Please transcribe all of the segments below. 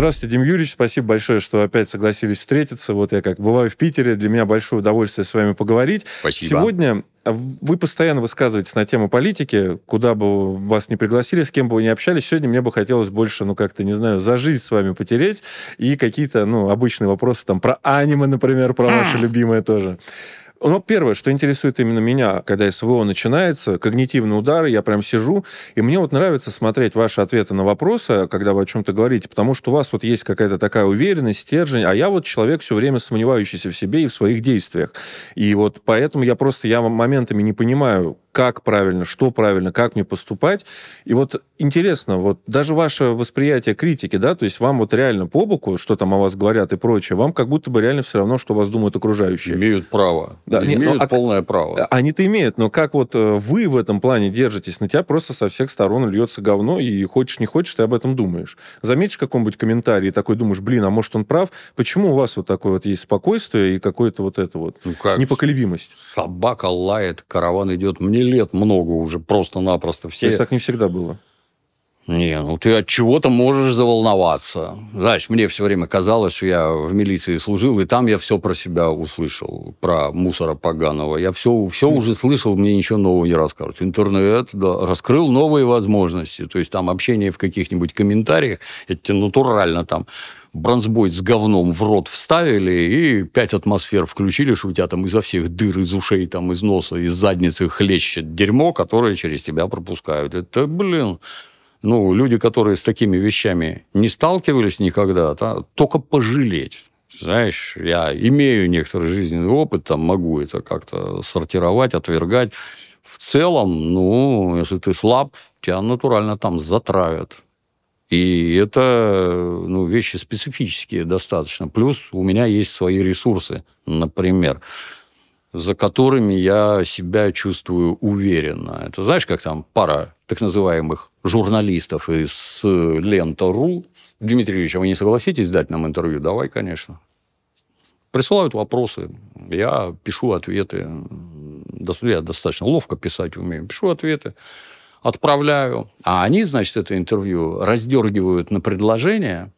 Здравствуйте, Дим Юрьевич. Спасибо большое, что опять согласились встретиться. Вот я как бываю в Питере. Для меня большое удовольствие с вами поговорить. Спасибо. Сегодня вы постоянно высказываетесь на тему политики, куда бы вас не пригласили, с кем бы вы ни общались. Сегодня мне бы хотелось больше, ну, как-то, не знаю, за жизнь с вами потереть и какие-то, ну, обычные вопросы там про аниме, например, про ваше любимое тоже. Ну, первое, что интересует именно меня, когда СВО начинается, когнитивные удары, я прям сижу, и мне вот нравится смотреть ваши ответы на вопросы, когда вы о чем-то говорите, потому что у вас вот есть какая-то такая уверенность, стержень, а я вот человек все время сомневающийся в себе и в своих действиях. И вот поэтому я просто, я моментами не понимаю, как правильно, что правильно, как мне поступать. И вот интересно, вот даже ваше восприятие критики, да, то есть вам вот реально по боку, что там о вас говорят и прочее, вам как будто бы реально все равно, что вас думают окружающие. Имеют право. Да, имеют нет, ну, а, полное право. Они-то имеют, но как вот э, вы в этом плане держитесь? На тебя просто со всех сторон льется говно, и хочешь не хочешь, ты об этом думаешь. Заметишь каком-нибудь комментарий и такой думаешь, блин, а может он прав? Почему у вас вот такое вот есть спокойствие и какое-то вот это вот Ну как? непоколебимость? Собака лает, караван идет. Мне лет много уже, просто-напросто. То Все... есть так не всегда было? Не, ну ты от чего-то можешь заволноваться. Знаешь, мне все время казалось, что я в милиции служил, и там я все про себя услышал, про мусора поганого. Я все, все уже слышал, мне ничего нового не расскажут. Интернет, да, раскрыл новые возможности. То есть там общение в каких-нибудь комментариях, это натурально там бронзбой с говном в рот вставили и пять атмосфер включили, что у тебя там изо всех дыр, из ушей, там, из носа, из задницы хлещет дерьмо, которое через тебя пропускают. Это, блин, ну, люди, которые с такими вещами не сталкивались никогда, да, только пожалеть. Знаешь, я имею некоторый жизненный опыт, там могу это как-то сортировать, отвергать. В целом, ну, если ты слаб, тебя натурально там затравят. И это ну, вещи специфические достаточно. Плюс у меня есть свои ресурсы, например, за которыми я себя чувствую уверенно. Это знаешь, как там пара так называемых журналистов из Лента.ру. Дмитрий Ильич, а вы не согласитесь дать нам интервью? Давай, конечно. Присылают вопросы, я пишу ответы. Я достаточно ловко писать умею. Пишу ответы, отправляю. А они, значит, это интервью раздергивают на предложение.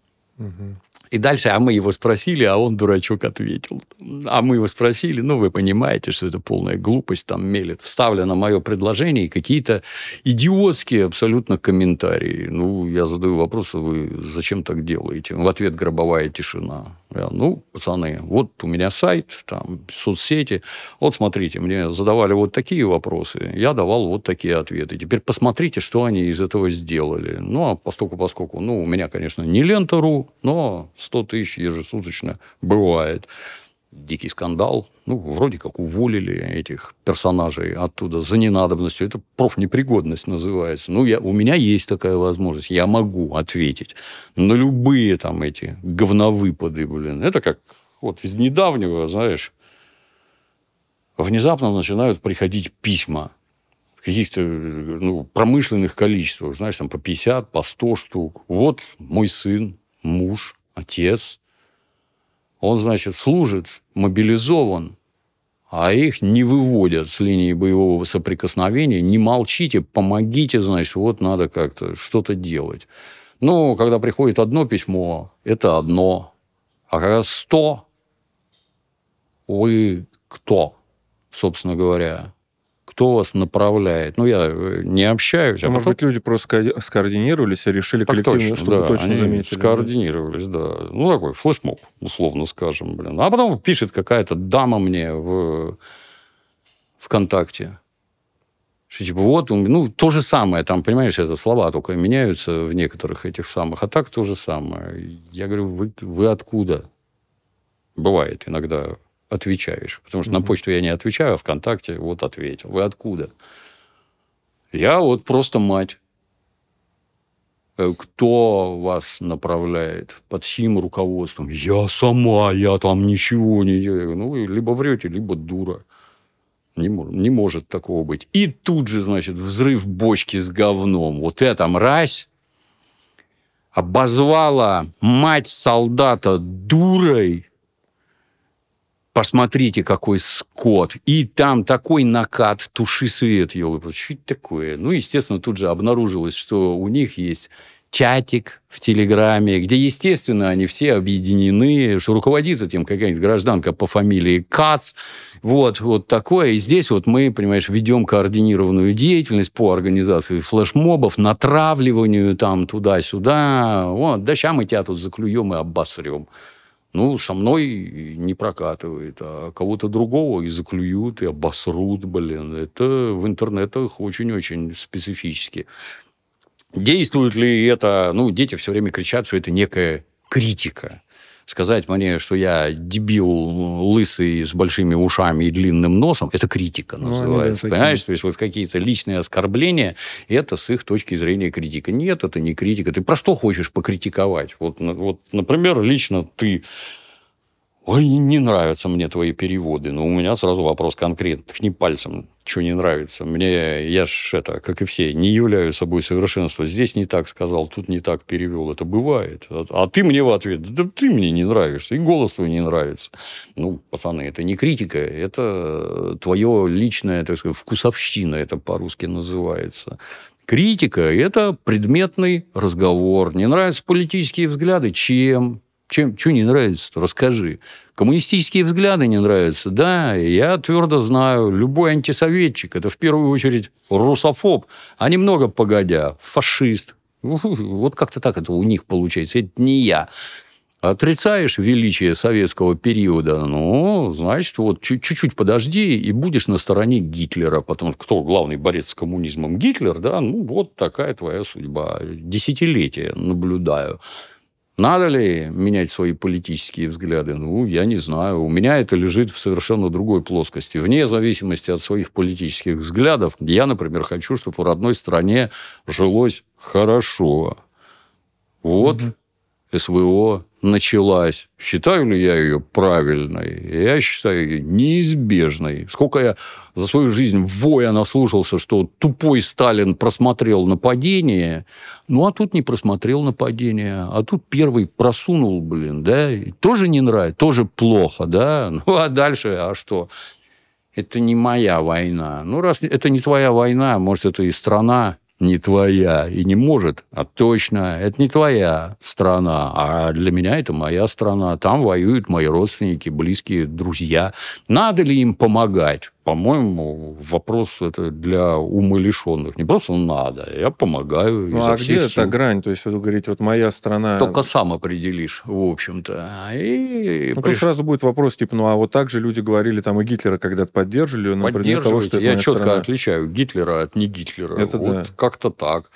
И дальше, а мы его спросили, а он, дурачок, ответил. А мы его спросили, ну, вы понимаете, что это полная глупость, там мелет. Вставлено мое предложение и какие-то идиотские абсолютно комментарии. Ну, я задаю вопрос, а вы зачем так делаете? В ответ гробовая тишина. Я, ну, пацаны, вот у меня сайт, там, соцсети. Вот смотрите, мне задавали вот такие вопросы, я давал вот такие ответы. Теперь посмотрите, что они из этого сделали. Ну, а поскольку, поскольку, ну, у меня, конечно, не лента.ру, но 100 тысяч ежесуточно бывает. Дикий скандал. Ну, вроде как уволили этих персонажей оттуда за ненадобностью. Это профнепригодность называется. Ну, я, у меня есть такая возможность. Я могу ответить на любые там эти говновыпады, блин. Это как вот из недавнего, знаешь, внезапно начинают приходить письма в каких-то ну, промышленных количествах, знаешь, там по 50, по 100 штук. Вот мой сын, муж, отец, он, значит, служит, мобилизован, а их не выводят с линии боевого соприкосновения. Не молчите, помогите, значит, вот надо как-то что-то делать. Ну, когда приходит одно письмо, это одно. А когда сто, вы кто, собственно говоря? Кто вас направляет. Ну, я э, не общаюсь. А а может потом- быть, люди просто скоординировались и решили Так коллективно, точно, чтобы да, точно они заметили. скоординировались, да. Ну, такой флешмоб, условно скажем, блин. А потом пишет какая-то дама мне в ВКонтакте. Что, типа, вот, ну, то же самое, там, понимаешь, это слова только меняются в некоторых этих самых, а так то же самое. Я говорю, вы, вы откуда? Бывает иногда отвечаешь. Потому что на почту я не отвечаю, а ВКонтакте вот ответил. Вы откуда? Я вот просто мать. Э, Кто вас направляет? Под чьим руководством? Я сама, я там ничего не делаю. Ну, вы либо врете, либо дура. Не, не может такого быть. И тут же, значит, взрыв бочки с говном. Вот эта мразь обозвала мать солдата дурой. Посмотрите, какой скот. И там такой накат, туши свет, елы. Что это такое? Ну, естественно, тут же обнаружилось, что у них есть чатик в Телеграме, где, естественно, они все объединены, что руководит этим какая-нибудь гражданка по фамилии Кац. Вот, вот такое. И здесь вот мы, понимаешь, ведем координированную деятельность по организации флешмобов, натравливанию там туда-сюда. Вот, да сейчас мы тебя тут заклюем и обосрем. Ну, со мной не прокатывает, а кого-то другого и заклюют, и обосрут, блин. Это в интернетах очень-очень специфически. Действует ли это? Ну, дети все время кричат, что это некая критика. Сказать мне, что я дебил лысый с большими ушами и длинным носом, это критика называется. Ну, да, понимаешь? То есть вот какие-то личные оскорбления, это с их точки зрения критика. Нет, это не критика. Ты про что хочешь покритиковать? Вот, вот например, лично ты Ой, не нравятся мне твои переводы. Но у меня сразу вопрос конкретный. Ткни пальцем, что не нравится. Мне, я ж это, как и все, не являю собой совершенство. Здесь не так сказал, тут не так перевел. Это бывает. А, а ты мне в ответ, да ты мне не нравишься, и голос твой не нравится. Ну, пацаны, это не критика, это твое личное, так сказать, вкусовщина, это по-русски называется. Критика – это предметный разговор. Не нравятся политические взгляды? Чем? Чем, что не нравится Расскажи. Коммунистические взгляды не нравятся? Да, я твердо знаю, любой антисоветчик – это в первую очередь русофоб, а немного погодя – фашист. Вот как-то так это у них получается. Это не я. Отрицаешь величие советского периода, ну, значит, вот чуть-чуть подожди, и будешь на стороне Гитлера. Потому что кто главный борец с коммунизмом? Гитлер, да? Ну, вот такая твоя судьба. Десятилетия наблюдаю. Надо ли менять свои политические взгляды? Ну, я не знаю. У меня это лежит в совершенно другой плоскости. Вне зависимости от своих политических взглядов, я, например, хочу, чтобы в родной стране жилось хорошо. Вот угу. СВО началась. Считаю ли я ее правильной? Я считаю ее неизбежной. Сколько я за свою жизнь воя наслушался, что тупой Сталин просмотрел нападение, ну, а тут не просмотрел нападение, а тут первый просунул, блин, да, и тоже не нравится, тоже плохо, да, ну, а дальше, а что? Это не моя война. Ну, раз это не твоя война, может, это и страна, не твоя и не может, а точно, это не твоя страна, а для меня это моя страна. Там воюют мои родственники, близкие, друзья. Надо ли им помогать? По-моему, вопрос это для умалишенных. Не просто надо, я помогаю. Ну, а где эта грань? То есть, вы говорите, вот моя страна... Только сам определишь, в общем-то. И ну, приш... тут сразу будет вопрос, типа, ну, а вот так же люди говорили, там, и Гитлера когда-то поддерживали, например, того, что это Я четко страна. отличаю Гитлера от не Гитлера. Это вот да. как-то так.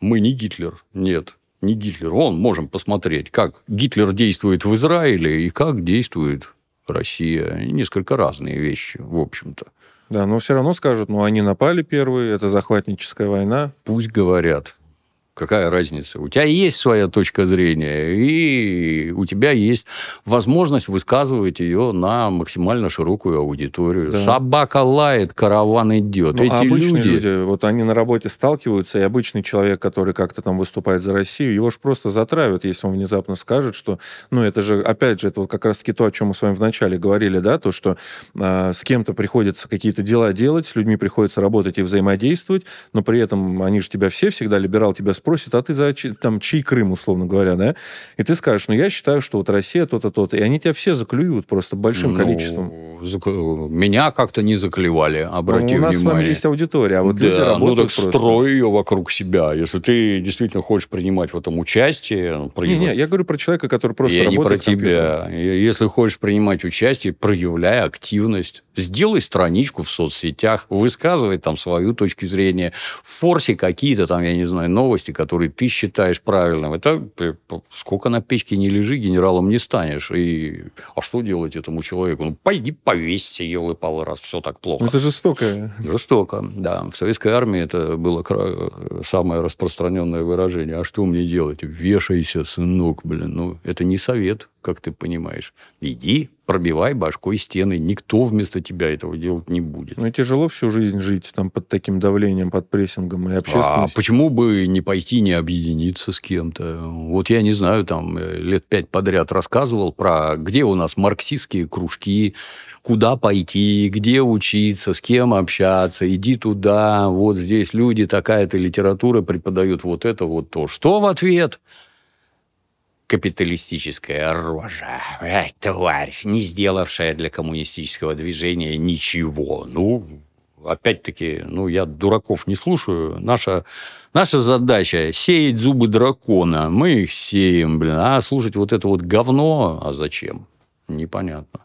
Мы не Гитлер, нет не Гитлер. Он можем посмотреть, как Гитлер действует в Израиле и как действует Россия. Несколько разные вещи, в общем-то. Да, но все равно скажут, ну, они напали первые, это захватническая война. Пусть говорят. Какая разница? У тебя есть своя точка зрения, и у тебя есть возможность высказывать ее на максимально широкую аудиторию. Да. Собака лает, караван идет. Ну, Эти а обычные люди... люди, вот они на работе сталкиваются, и обычный человек, который как-то там выступает за Россию, его же просто затравят, если он внезапно скажет, что, ну, это же, опять же, это вот как раз-таки то, о чем мы с вами вначале говорили, да, то, что э, с кем-то приходится какие-то дела делать, с людьми приходится работать и взаимодействовать, но при этом они же тебя все всегда, либерал тебя спрашивают, спросит, а ты за там, чей Крым, условно говоря, да? И ты скажешь, ну, я считаю, что вот Россия то-то, то-то. И они тебя все заклюют просто большим ну, количеством. Зак... Меня как-то не заклевали, обрати ну, у нас внимание. с вами есть аудитория, а вот да, люди работают ну, так просто. строй ее вокруг себя. Если ты действительно хочешь принимать в этом участие... Прояв... Не, не, я говорю про человека, который просто я работает не про тебя. Если хочешь принимать участие, проявляй активность. Сделай страничку в соцсетях, высказывай там свою точку зрения, форси какие-то там, я не знаю, новости, которые ты считаешь правильным. Это сколько на печке не лежи, генералом не станешь. И, а что делать этому человеку? Ну, пойди повесься, елы-палы, раз все так плохо. Это жестоко. Жестоко, да. В советской армии это было самое распространенное выражение. А что мне делать? Вешайся, сынок, блин. Ну, это не совет как ты понимаешь. Иди, пробивай башкой стены. Никто вместо тебя этого делать не будет. Ну тяжело всю жизнь жить там под таким давлением, под прессингом и А общественность. почему бы не пойти, не объединиться с кем-то? Вот я не знаю, там э, лет пять подряд рассказывал про где у нас марксистские кружки, куда пойти, где учиться, с кем общаться, иди туда, вот здесь люди, такая-то литература преподают вот это, вот то. Что в ответ? Капиталистическая рожа. Ай, тварь, не сделавшая для коммунистического движения ничего. Ну, опять-таки, ну, я дураков не слушаю. Наша, наша задача – сеять зубы дракона. Мы их сеем, блин. А слушать вот это вот говно, а зачем? Непонятно.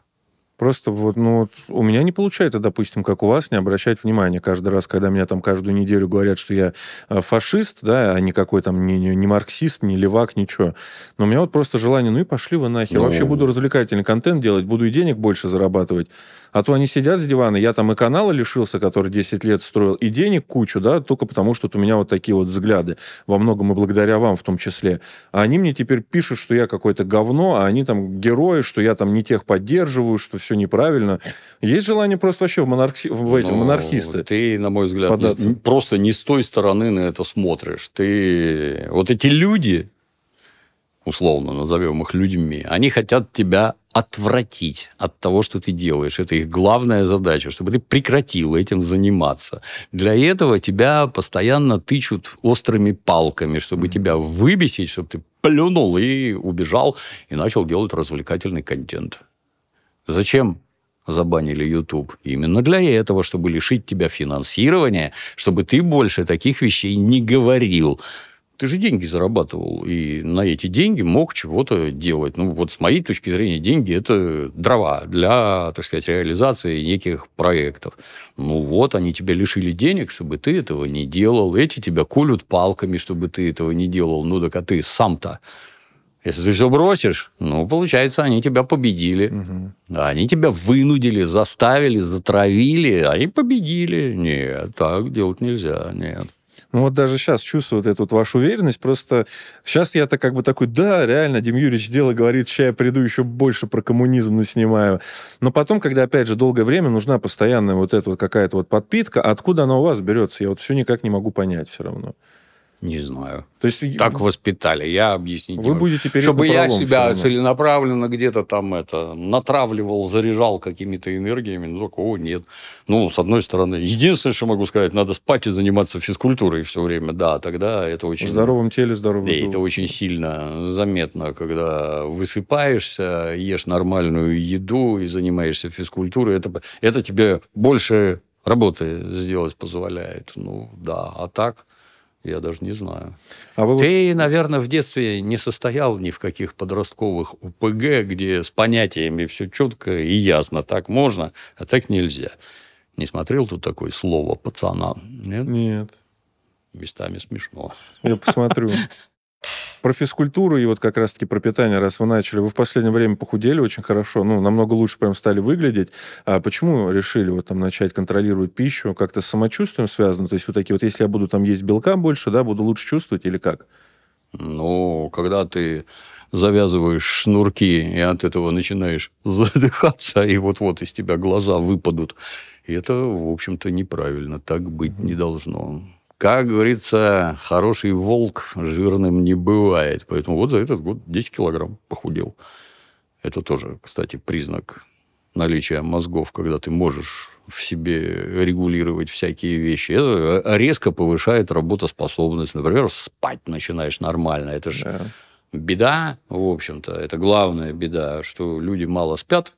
Просто вот, ну, вот у меня не получается, допустим, как у вас, не обращать внимания каждый раз, когда меня там каждую неделю говорят, что я э, фашист, да, а никакой там не, не, не марксист, не левак, ничего. Но у меня вот просто желание, ну и пошли вы нахер. Ну. Вообще буду развлекательный контент делать, буду и денег больше зарабатывать. А то они сидят с дивана, я там и канала лишился, который 10 лет строил, и денег кучу, да, только потому что вот у меня вот такие вот взгляды. Во многом и благодаря вам в том числе. А они мне теперь пишут, что я какое-то говно, а они там герои, что я там не тех поддерживаю, что все неправильно. Есть желание просто вообще в, монархи... в эти Ну, монархисты. Ты, на мой взгляд, податься. не- просто не с той стороны на это смотришь. Ты... Вот эти люди, условно назовем их людьми, они хотят тебя отвратить от того, что ты делаешь. Это их главная задача, чтобы ты прекратил этим заниматься. Для этого тебя постоянно тычут острыми палками, чтобы тебя выбесить, чтобы ты плюнул и убежал, и начал делать развлекательный контент. Зачем забанили YouTube? Именно для этого, чтобы лишить тебя финансирования, чтобы ты больше таких вещей не говорил. Ты же деньги зарабатывал, и на эти деньги мог чего-то делать. Ну, вот с моей точки зрения, деньги – это дрова для, так сказать, реализации неких проектов. Ну, вот, они тебя лишили денег, чтобы ты этого не делал. Эти тебя колют палками, чтобы ты этого не делал. Ну, так а ты сам-то если ты все бросишь, ну, получается, они тебя победили. А Они тебя вынудили, заставили, затравили, а они победили. Нет, так делать нельзя, нет. Ну вот даже сейчас чувствую вот эту вот вашу уверенность. Просто сейчас я-то как бы такой, да, реально, Дим Юрьевич дело говорит, сейчас я приду еще больше про коммунизм наснимаю. Но потом, когда, опять же, долгое время нужна постоянная вот эта вот какая-то вот подпитка, откуда она у вас берется, я вот все никак не могу понять все равно. Не знаю. То есть Так воспитали, я объяснить вы будете перед Чтобы я себя целенаправленно где-то там это натравливал, заряжал какими-то энергиями, ну, такого нет. Ну, с одной стороны, единственное, что могу сказать, надо спать и заниматься физкультурой все время. Да, тогда это В очень... здоровом теле здоровый Да, дух. это очень сильно заметно, когда высыпаешься, ешь нормальную еду и занимаешься физкультурой. Это, это тебе больше работы сделать позволяет. Ну, да. А так, я даже не знаю. А вы Ты, наверное, в детстве не состоял ни в каких подростковых УПГ, где с понятиями все четко и ясно. Так можно, а так нельзя. Не смотрел тут такое слово пацана? Нет? Нет, Местами смешно. я посмотрю. Про физкультуру и вот как раз-таки про питание, раз вы начали. Вы в последнее время похудели очень хорошо, ну, намного лучше прям стали выглядеть. А почему решили вот там начать контролировать пищу? Как-то с самочувствием связано? То есть вот такие вот, если я буду там есть белка больше, да, буду лучше чувствовать или как? Ну, когда ты завязываешь шнурки и от этого начинаешь задыхаться, и вот-вот из тебя глаза выпадут, это, в общем-то, неправильно. Так быть не должно. Как говорится, хороший волк жирным не бывает. Поэтому вот за этот год 10 килограмм похудел. Это тоже, кстати, признак наличия мозгов, когда ты можешь в себе регулировать всякие вещи. Это резко повышает работоспособность. Например, спать начинаешь нормально. Это же Да. беда, в общем-то, это главная беда, что люди мало спят,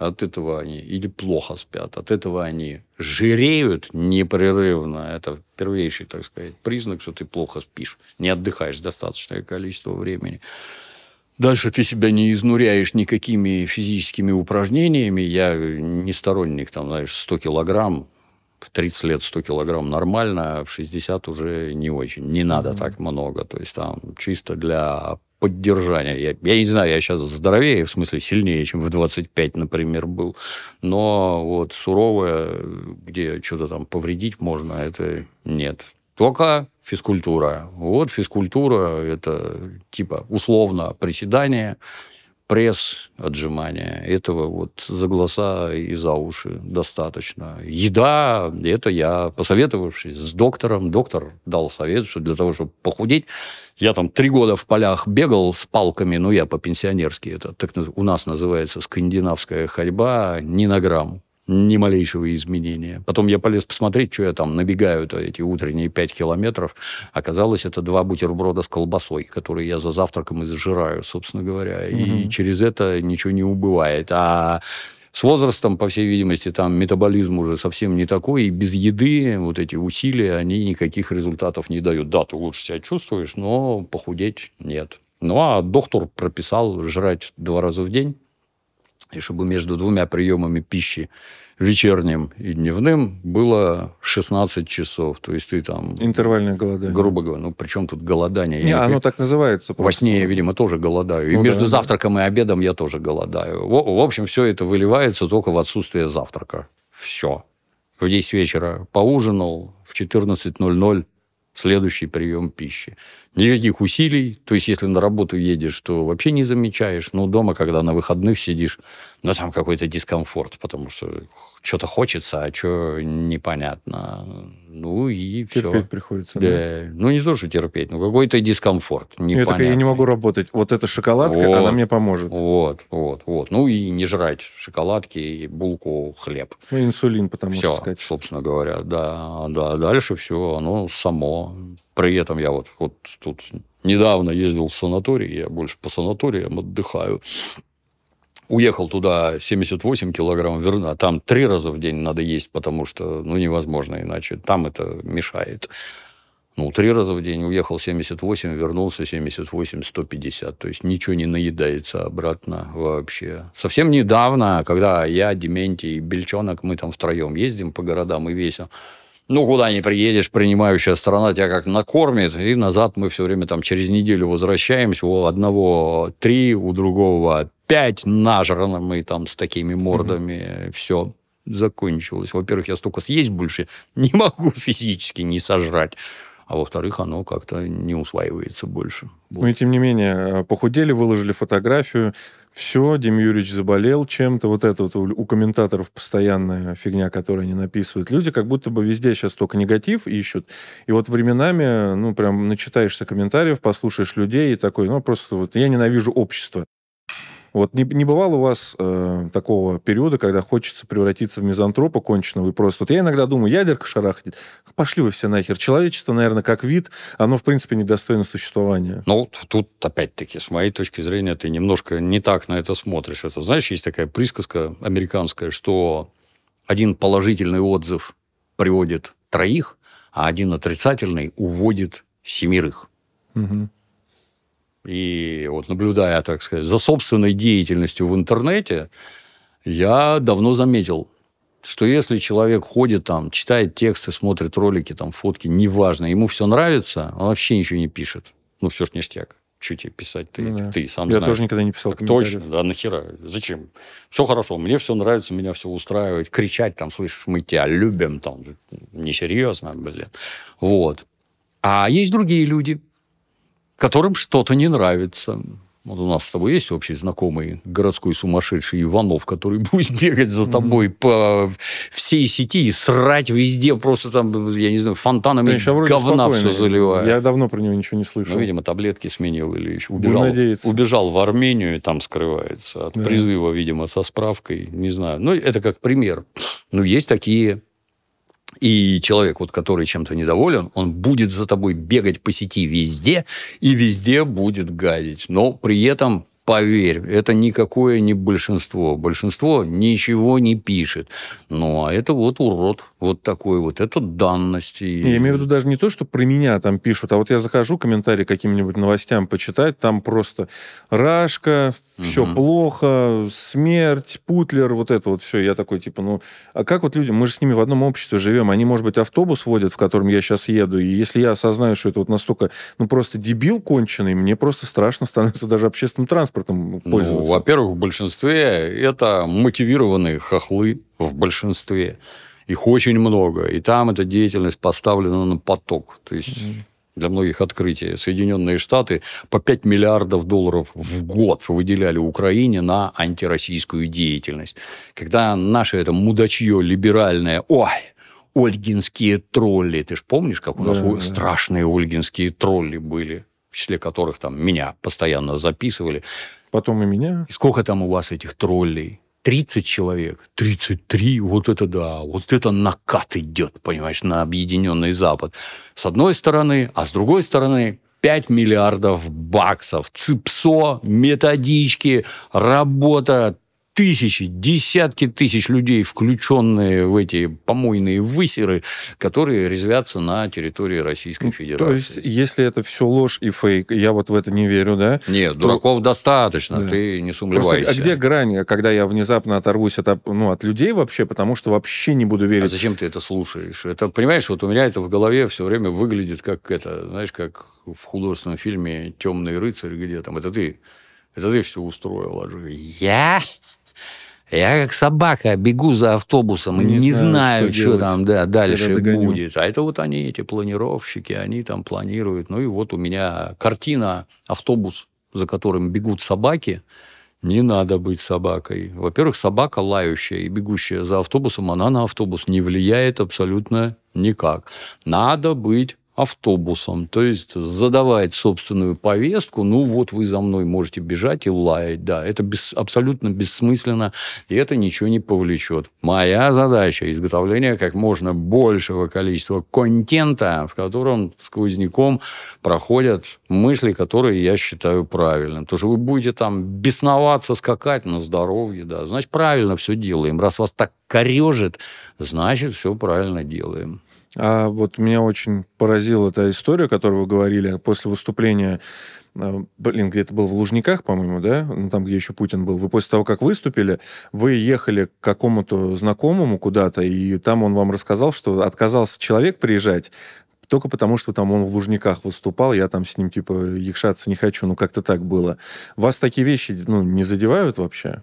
от этого они или плохо спят, от этого они жиреют непрерывно. Это первейший, так сказать, признак, что ты плохо спишь, не отдыхаешь достаточное количество времени. Дальше ты себя не изнуряешь никакими физическими упражнениями. Я не сторонник, там, знаешь, 100 килограмм, в 30 лет 100 килограмм нормально, а в 60 уже не очень. Не надо так много. То есть, там чисто для поддержания. Я, я не знаю, я сейчас здоровее, в смысле сильнее, чем в 25, например, был. Но вот суровое, где что-то там повредить можно, это нет. Только физкультура. Вот физкультура – это типа условно приседание, пресс, отжимания. Этого вот за глаза и за уши достаточно. Еда, это я, посоветовавшись с доктором, доктор дал совет, что для того, чтобы похудеть, я там три года в полях бегал с палками, ну, я по-пенсионерски, это так у нас называется скандинавская ходьба, ни на грамм ни малейшего изменения. Потом я полез посмотреть, что я там набегаю -то эти утренние 5 километров. Оказалось, это два бутерброда с колбасой, которые я за завтраком и зажираю, собственно говоря. Угу. И через это ничего не убывает. А с возрастом, по всей видимости, там метаболизм уже совсем не такой, и без еды вот эти усилия, они никаких результатов не дают. Да, ты лучше себя чувствуешь, но похудеть нет. Ну, а доктор прописал жрать два раза в день, и чтобы между двумя приемами пищи, вечерним и дневным, было 16 часов. То есть ты там... Интервальное голодание. Грубо говоря. Ну, причем тут голодание? Не, я оно не... так называется. Просто. Во сне я, видимо, тоже голодаю. И ну, между да, завтраком да. и обедом я тоже голодаю. В, в общем, все это выливается только в отсутствие завтрака. Все. В 10 вечера поужинал, в 14.00 следующий прием пищи. Никаких усилий. То есть, если на работу едешь, то вообще не замечаешь. Но дома, когда на выходных сидишь, ну, там какой-то дискомфорт, потому что что-то хочется, а что непонятно. Ну, и терпеть все. приходится, да? да? Ну, не то, что терпеть, но какой-то дискомфорт. Я такая, я не могу работать. Вот эта шоколадка, вот, она мне поможет. Вот, вот, вот. Ну, и не жрать шоколадки, и булку, хлеб. Ну, инсулин, потому все, что сказать. собственно говоря, да. Да, дальше все, оно само. При этом я вот, вот тут недавно ездил в санаторий, я больше по санаториям отдыхаю уехал туда 78 килограмм, верну, а там три раза в день надо есть, потому что ну, невозможно иначе. Там это мешает. Ну, три раза в день уехал 78, вернулся 78, 150. То есть ничего не наедается обратно вообще. Совсем недавно, когда я, Дементий и Бельчонок, мы там втроем ездим по городам и весим, ну, куда не приедешь, принимающая страна тебя как накормит, и назад мы все время там через неделю возвращаемся, у одного три, у другого пять нажрано мы там с такими мордами, угу. все закончилось. Во-первых, я столько съесть больше не могу физически не сожрать. А во-вторых, оно как-то не усваивается больше. Вот. Ну и тем не менее, похудели, выложили фотографию, все, Дим Юрьевич заболел чем-то. Вот это вот у, комментаторов постоянная фигня, которую они написывают. Люди как будто бы везде сейчас только негатив ищут. И вот временами, ну, прям начитаешься комментариев, послушаешь людей и такой, ну, просто вот я ненавижу общество. Вот не, не бывало у вас э, такого периода, когда хочется превратиться в мизантропа конченого и просто... Вот я иногда думаю, ядерка шарахнет, пошли вы все нахер. Человечество, наверное, как вид, оно, в принципе, недостойно существования. Ну, тут, опять-таки, с моей точки зрения, ты немножко не так на это смотришь. Это, знаешь, есть такая присказка американская, что один положительный отзыв приводит троих, а один отрицательный уводит семерых. Угу. И вот наблюдая, так сказать, за собственной деятельностью в интернете, я давно заметил, что если человек ходит там, читает тексты, смотрит ролики, там, фотки, неважно, ему все нравится, он вообще ничего не пишет. Ну, все ж ништяк. Что тебе писать? Ты, ну, да. ты сам Я знаешь. тоже никогда не писал так Точно, да, нахера? Зачем? Все хорошо, мне все нравится, меня все устраивает. Кричать там, слышишь, мы тебя любим, там, несерьезно, блин. Вот. А есть другие люди, которым что-то не нравится. Вот у нас с тобой есть общий знакомый городской сумасшедший Иванов, который будет бегать за тобой mm-hmm. по всей сети и срать везде, просто там, я не знаю, фонтанами да, говна все заливает. Я давно про него ничего не слышал. Ну, видимо, таблетки сменил или еще убежал, убежал в Армению и там скрывается от да. призыва, видимо, со справкой, не знаю. Ну, это как пример. Ну, есть такие и человек, вот, который чем-то недоволен, он будет за тобой бегать по сети везде и везде будет гадить. Но при этом поверь, это никакое не большинство. Большинство ничего не пишет. Ну, а это вот урод. Вот такой вот. Это данность. Я имею в виду даже не то, что про меня там пишут, а вот я захожу комментарий каким-нибудь новостям почитать, там просто Рашка, все угу. плохо, смерть, Путлер, вот это вот все. Я такой, типа, ну, а как вот люди, мы же с ними в одном обществе живем, они, может быть, автобус водят, в котором я сейчас еду, и если я осознаю, что это вот настолько, ну, просто дебил конченый, мне просто страшно становится даже общественным транспортом транспортом ну, пользоваться? Ну, во-первых, в большинстве это мотивированные хохлы в большинстве. Их очень много. И там эта деятельность поставлена на поток. То есть для многих открытие. Соединенные Штаты по 5 миллиардов долларов в год выделяли Украине на антироссийскую деятельность. Когда наше это мудачье либеральное, ой, ольгинские тролли. Ты же помнишь, как у нас Да, да. страшные ольгинские тролли были, в числе которых там меня постоянно записывали. Потом и меня. И сколько там у вас этих троллей? 30 человек. 33, вот это да, вот это накат идет, понимаешь, на объединенный Запад. С одной стороны, а с другой стороны 5 миллиардов баксов, ЦИПСО, методички, работа, тысячи, десятки тысяч людей, включенные в эти помойные высеры, которые резвятся на территории Российской Федерации. То есть, если это все ложь и фейк, я вот в это не верю, да? Нет, дураков достаточно, Да. ты не Просто, сомневайся. а где грань, когда я внезапно оторвусь от, ну, от людей вообще, потому что вообще не буду А верить? зачем ты это слушаешь? Это, понимаешь, вот у меня это в голове все время выглядит как это, знаешь, как в художественном фильме «Темный рыцарь», где там, это ты, это ты все устроил. А Я? Я как собака бегу за автобусом и Не не, знаю, знаю, что что, там да, дальше будет. А это вот они, эти планировщики, они там планируют. Ну и вот у меня картина автобус, за которым бегут собаки. Не надо быть собакой. Во-первых, собака лающая и бегущая за автобусом, она на автобус не влияет абсолютно никак. Надо быть автобусом, то есть задавать собственную повестку, ну вот вы за мной можете бежать и лаять, да, это бес- абсолютно бессмысленно, и это ничего не повлечет. Моя задача – изготовление как можно большего количества контента, в котором сквозняком проходят мысли, которые я считаю правильным. То, что вы будете там бесноваться, скакать на здоровье, да, значит, правильно все делаем. Раз вас так корежит, значит, все правильно делаем. А вот меня очень поразила эта история, которую вы говорили после выступления, э, блин, где-то был в Лужниках, по-моему, да? Ну, там, где еще Путин был. Вы после того, как выступили, вы ехали к какому-то знакомому куда-то, и там он вам рассказал, что отказался человек приезжать, только потому, что там он в Лужниках выступал, я там с ним, типа, якшаться не хочу, ну, как-то так было. Вас такие вещи, ну, не задевают вообще?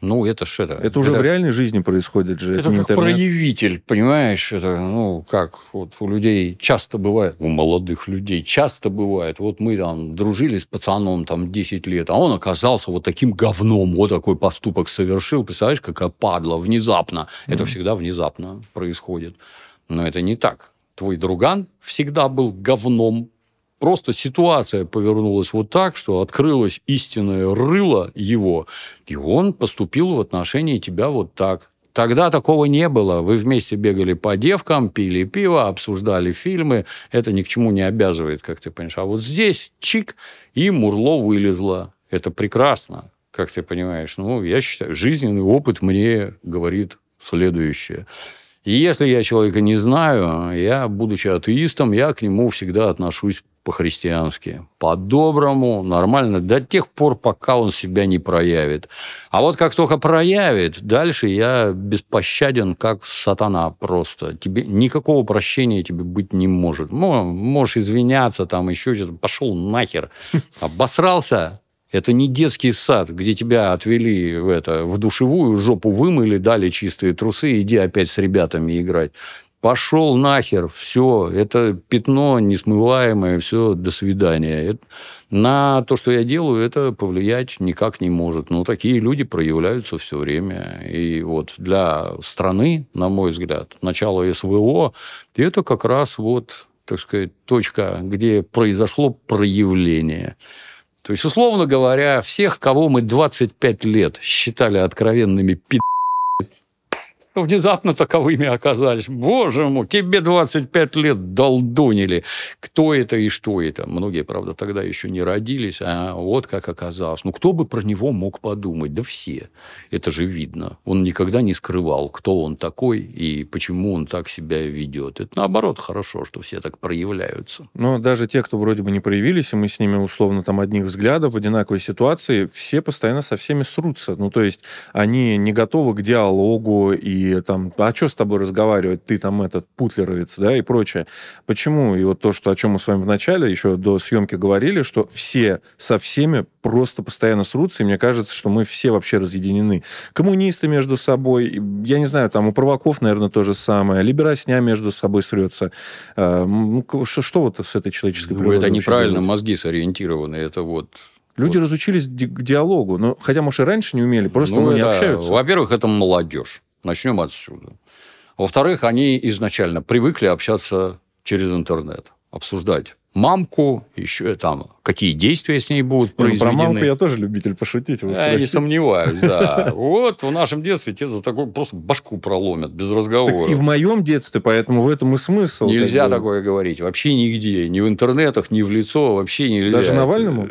Ну, это ж это. Это уже в реальной жизни происходит же, Это не как интернет. проявитель, понимаешь? Это, ну, как вот у людей часто бывает, у молодых людей часто бывает. Вот мы там дружили с пацаном там 10 лет, а он оказался вот таким говном, вот такой поступок совершил. Представляешь, какая падла, внезапно. Это всегда внезапно происходит. Но это не так. Твой друган всегда был говном, Просто ситуация повернулась вот так, что открылось истинное рыло его, и он поступил в отношении тебя вот так. Тогда такого не было. Вы вместе бегали по девкам, пили пиво, обсуждали фильмы. Это ни к чему не обязывает, как ты понимаешь. А вот здесь чик, и Мурло вылезло. Это прекрасно, как ты понимаешь. Ну, я считаю, жизненный опыт мне говорит следующее. И если я человека не знаю, я, будучи атеистом, я к нему всегда отношусь по-христиански, по-доброму, нормально, до тех пор, пока он себя не проявит. А вот как только проявит, дальше я беспощаден, как сатана просто. Тебе никакого прощения тебе быть не может. Мо- Можешь извиняться, там еще что-то. Пошел нахер. Обосрался, это не детский сад, где тебя отвели в, это, в душевую, жопу вымыли, дали чистые трусы, иди опять с ребятами играть. Пошел нахер, все, это пятно несмываемое, все, до свидания. Это- на то, что я делаю, это повлиять никак не может. Но такие люди проявляются все время. И вот для страны, на мой взгляд, начало СВО, это как раз вот, так сказать, точка, где произошло проявление. То есть, условно говоря, всех, кого мы 25 лет считали откровенными пи***, внезапно таковыми оказались. Боже мой, тебе 25 лет долдонили. Кто это и что это? Многие, правда, тогда еще не родились, а вот как оказалось. Ну, кто бы про него мог подумать? Да все. Это же видно. Он никогда не скрывал, кто он такой и почему он так себя ведет. Это, наоборот, хорошо, что все так проявляются. Но даже те, кто вроде бы не проявились, и мы с ними условно там одних взглядов в одинаковой ситуации, все постоянно со всеми срутся. Ну, то есть они не готовы к диалогу и там, а что с тобой разговаривать, ты там этот путлеровец, да, и прочее. Почему? И вот то, что, о чем мы с вами вначале еще до съемки говорили, что все со всеми просто постоянно срутся, и мне кажется, что мы все вообще разъединены. Коммунисты между собой, я не знаю, там у провоков, наверное, то же самое, либерасня между собой срется. А, ну, что, что вот с этой человеческой ну, Это неправильно, делать? мозги сориентированы, это вот Люди вот. разучились к диалогу, но хотя, может, и раньше не умели, просто ну, ну, не общаются. Во-первых, это молодежь. Начнем отсюда. Во-вторых, они изначально привыкли общаться через интернет, обсуждать мамку, еще там какие действия с ней будут произведены. Ну, про мамку я тоже любитель пошутить. Я не сомневаюсь, да. Вот в нашем детстве тебе за такой просто башку проломят без разговора. Так и в моем детстве, поэтому в этом и смысл. Нельзя такое говорить. Вообще нигде. Ни в интернетах, ни в лицо. Вообще нельзя. Даже Навальному?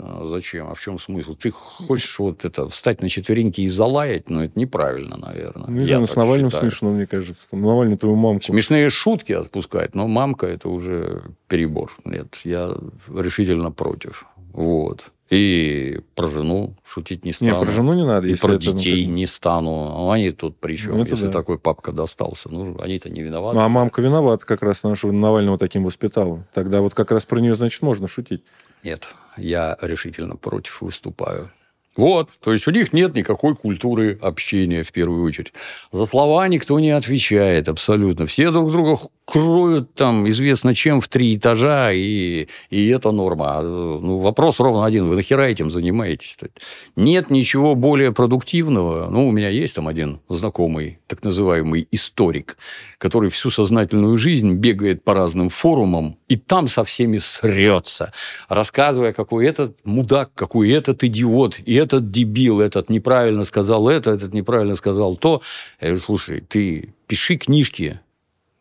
А зачем? А в чем смысл? Ты хочешь вот это встать на четвереньки и залаять? Ну, это неправильно, наверное. Не знаю, с Навальным считаю. смешно, мне кажется. Навальный твою мамку. Смешные шутки отпускать, но мамка это уже перебор. Нет, я решительно против. Вот. И про жену шутить не стану. Не, про жену не надо. И про детей ну, не стану. Ну, они тут при чем, ну, если да. такой папка достался? Ну, они-то не виноваты. Ну, а мамка виновата как раз, нашего Навального таким воспитала. Тогда вот как раз про нее, значит, можно шутить. Нет, я решительно против выступаю. Вот, то есть у них нет никакой культуры общения в первую очередь. За слова никто не отвечает абсолютно. Все друг друга кроют там известно чем в три этажа, и, и это норма. А, ну, вопрос ровно один. Вы нахера этим занимаетесь? -то? Нет ничего более продуктивного. Ну, у меня есть там один знакомый, так называемый историк, который всю сознательную жизнь бегает по разным форумам, и там со всеми срется, рассказывая, какой этот мудак, какой этот идиот, и этот дебил, этот неправильно сказал это, этот неправильно сказал то. Я говорю, слушай, ты пиши книжки,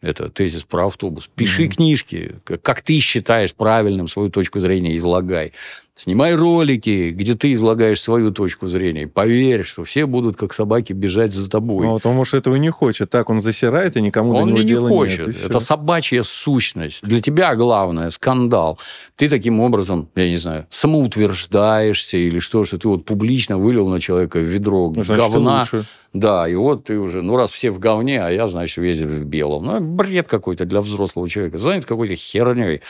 это тезис про автобус. Пиши mm-hmm. книжки, как ты считаешь правильным свою точку зрения, излагай. Снимай ролики, где ты излагаешь свою точку зрения. Поверь, что все будут как собаки бежать за тобой. Ну, вот он, может, этого не хочет. Так он засирает, и никому он до него не дела хочет. нет. Это собачья сущность. Для тебя главное – скандал. Ты таким образом, я не знаю, самоутверждаешься или что, что ты вот публично вылил на человека ведро ну, значит, говна. Да, и вот ты уже, ну, раз все в говне, а я, значит, весь в белом. Ну, бред какой-то для взрослого человека. Занят какой-то херней.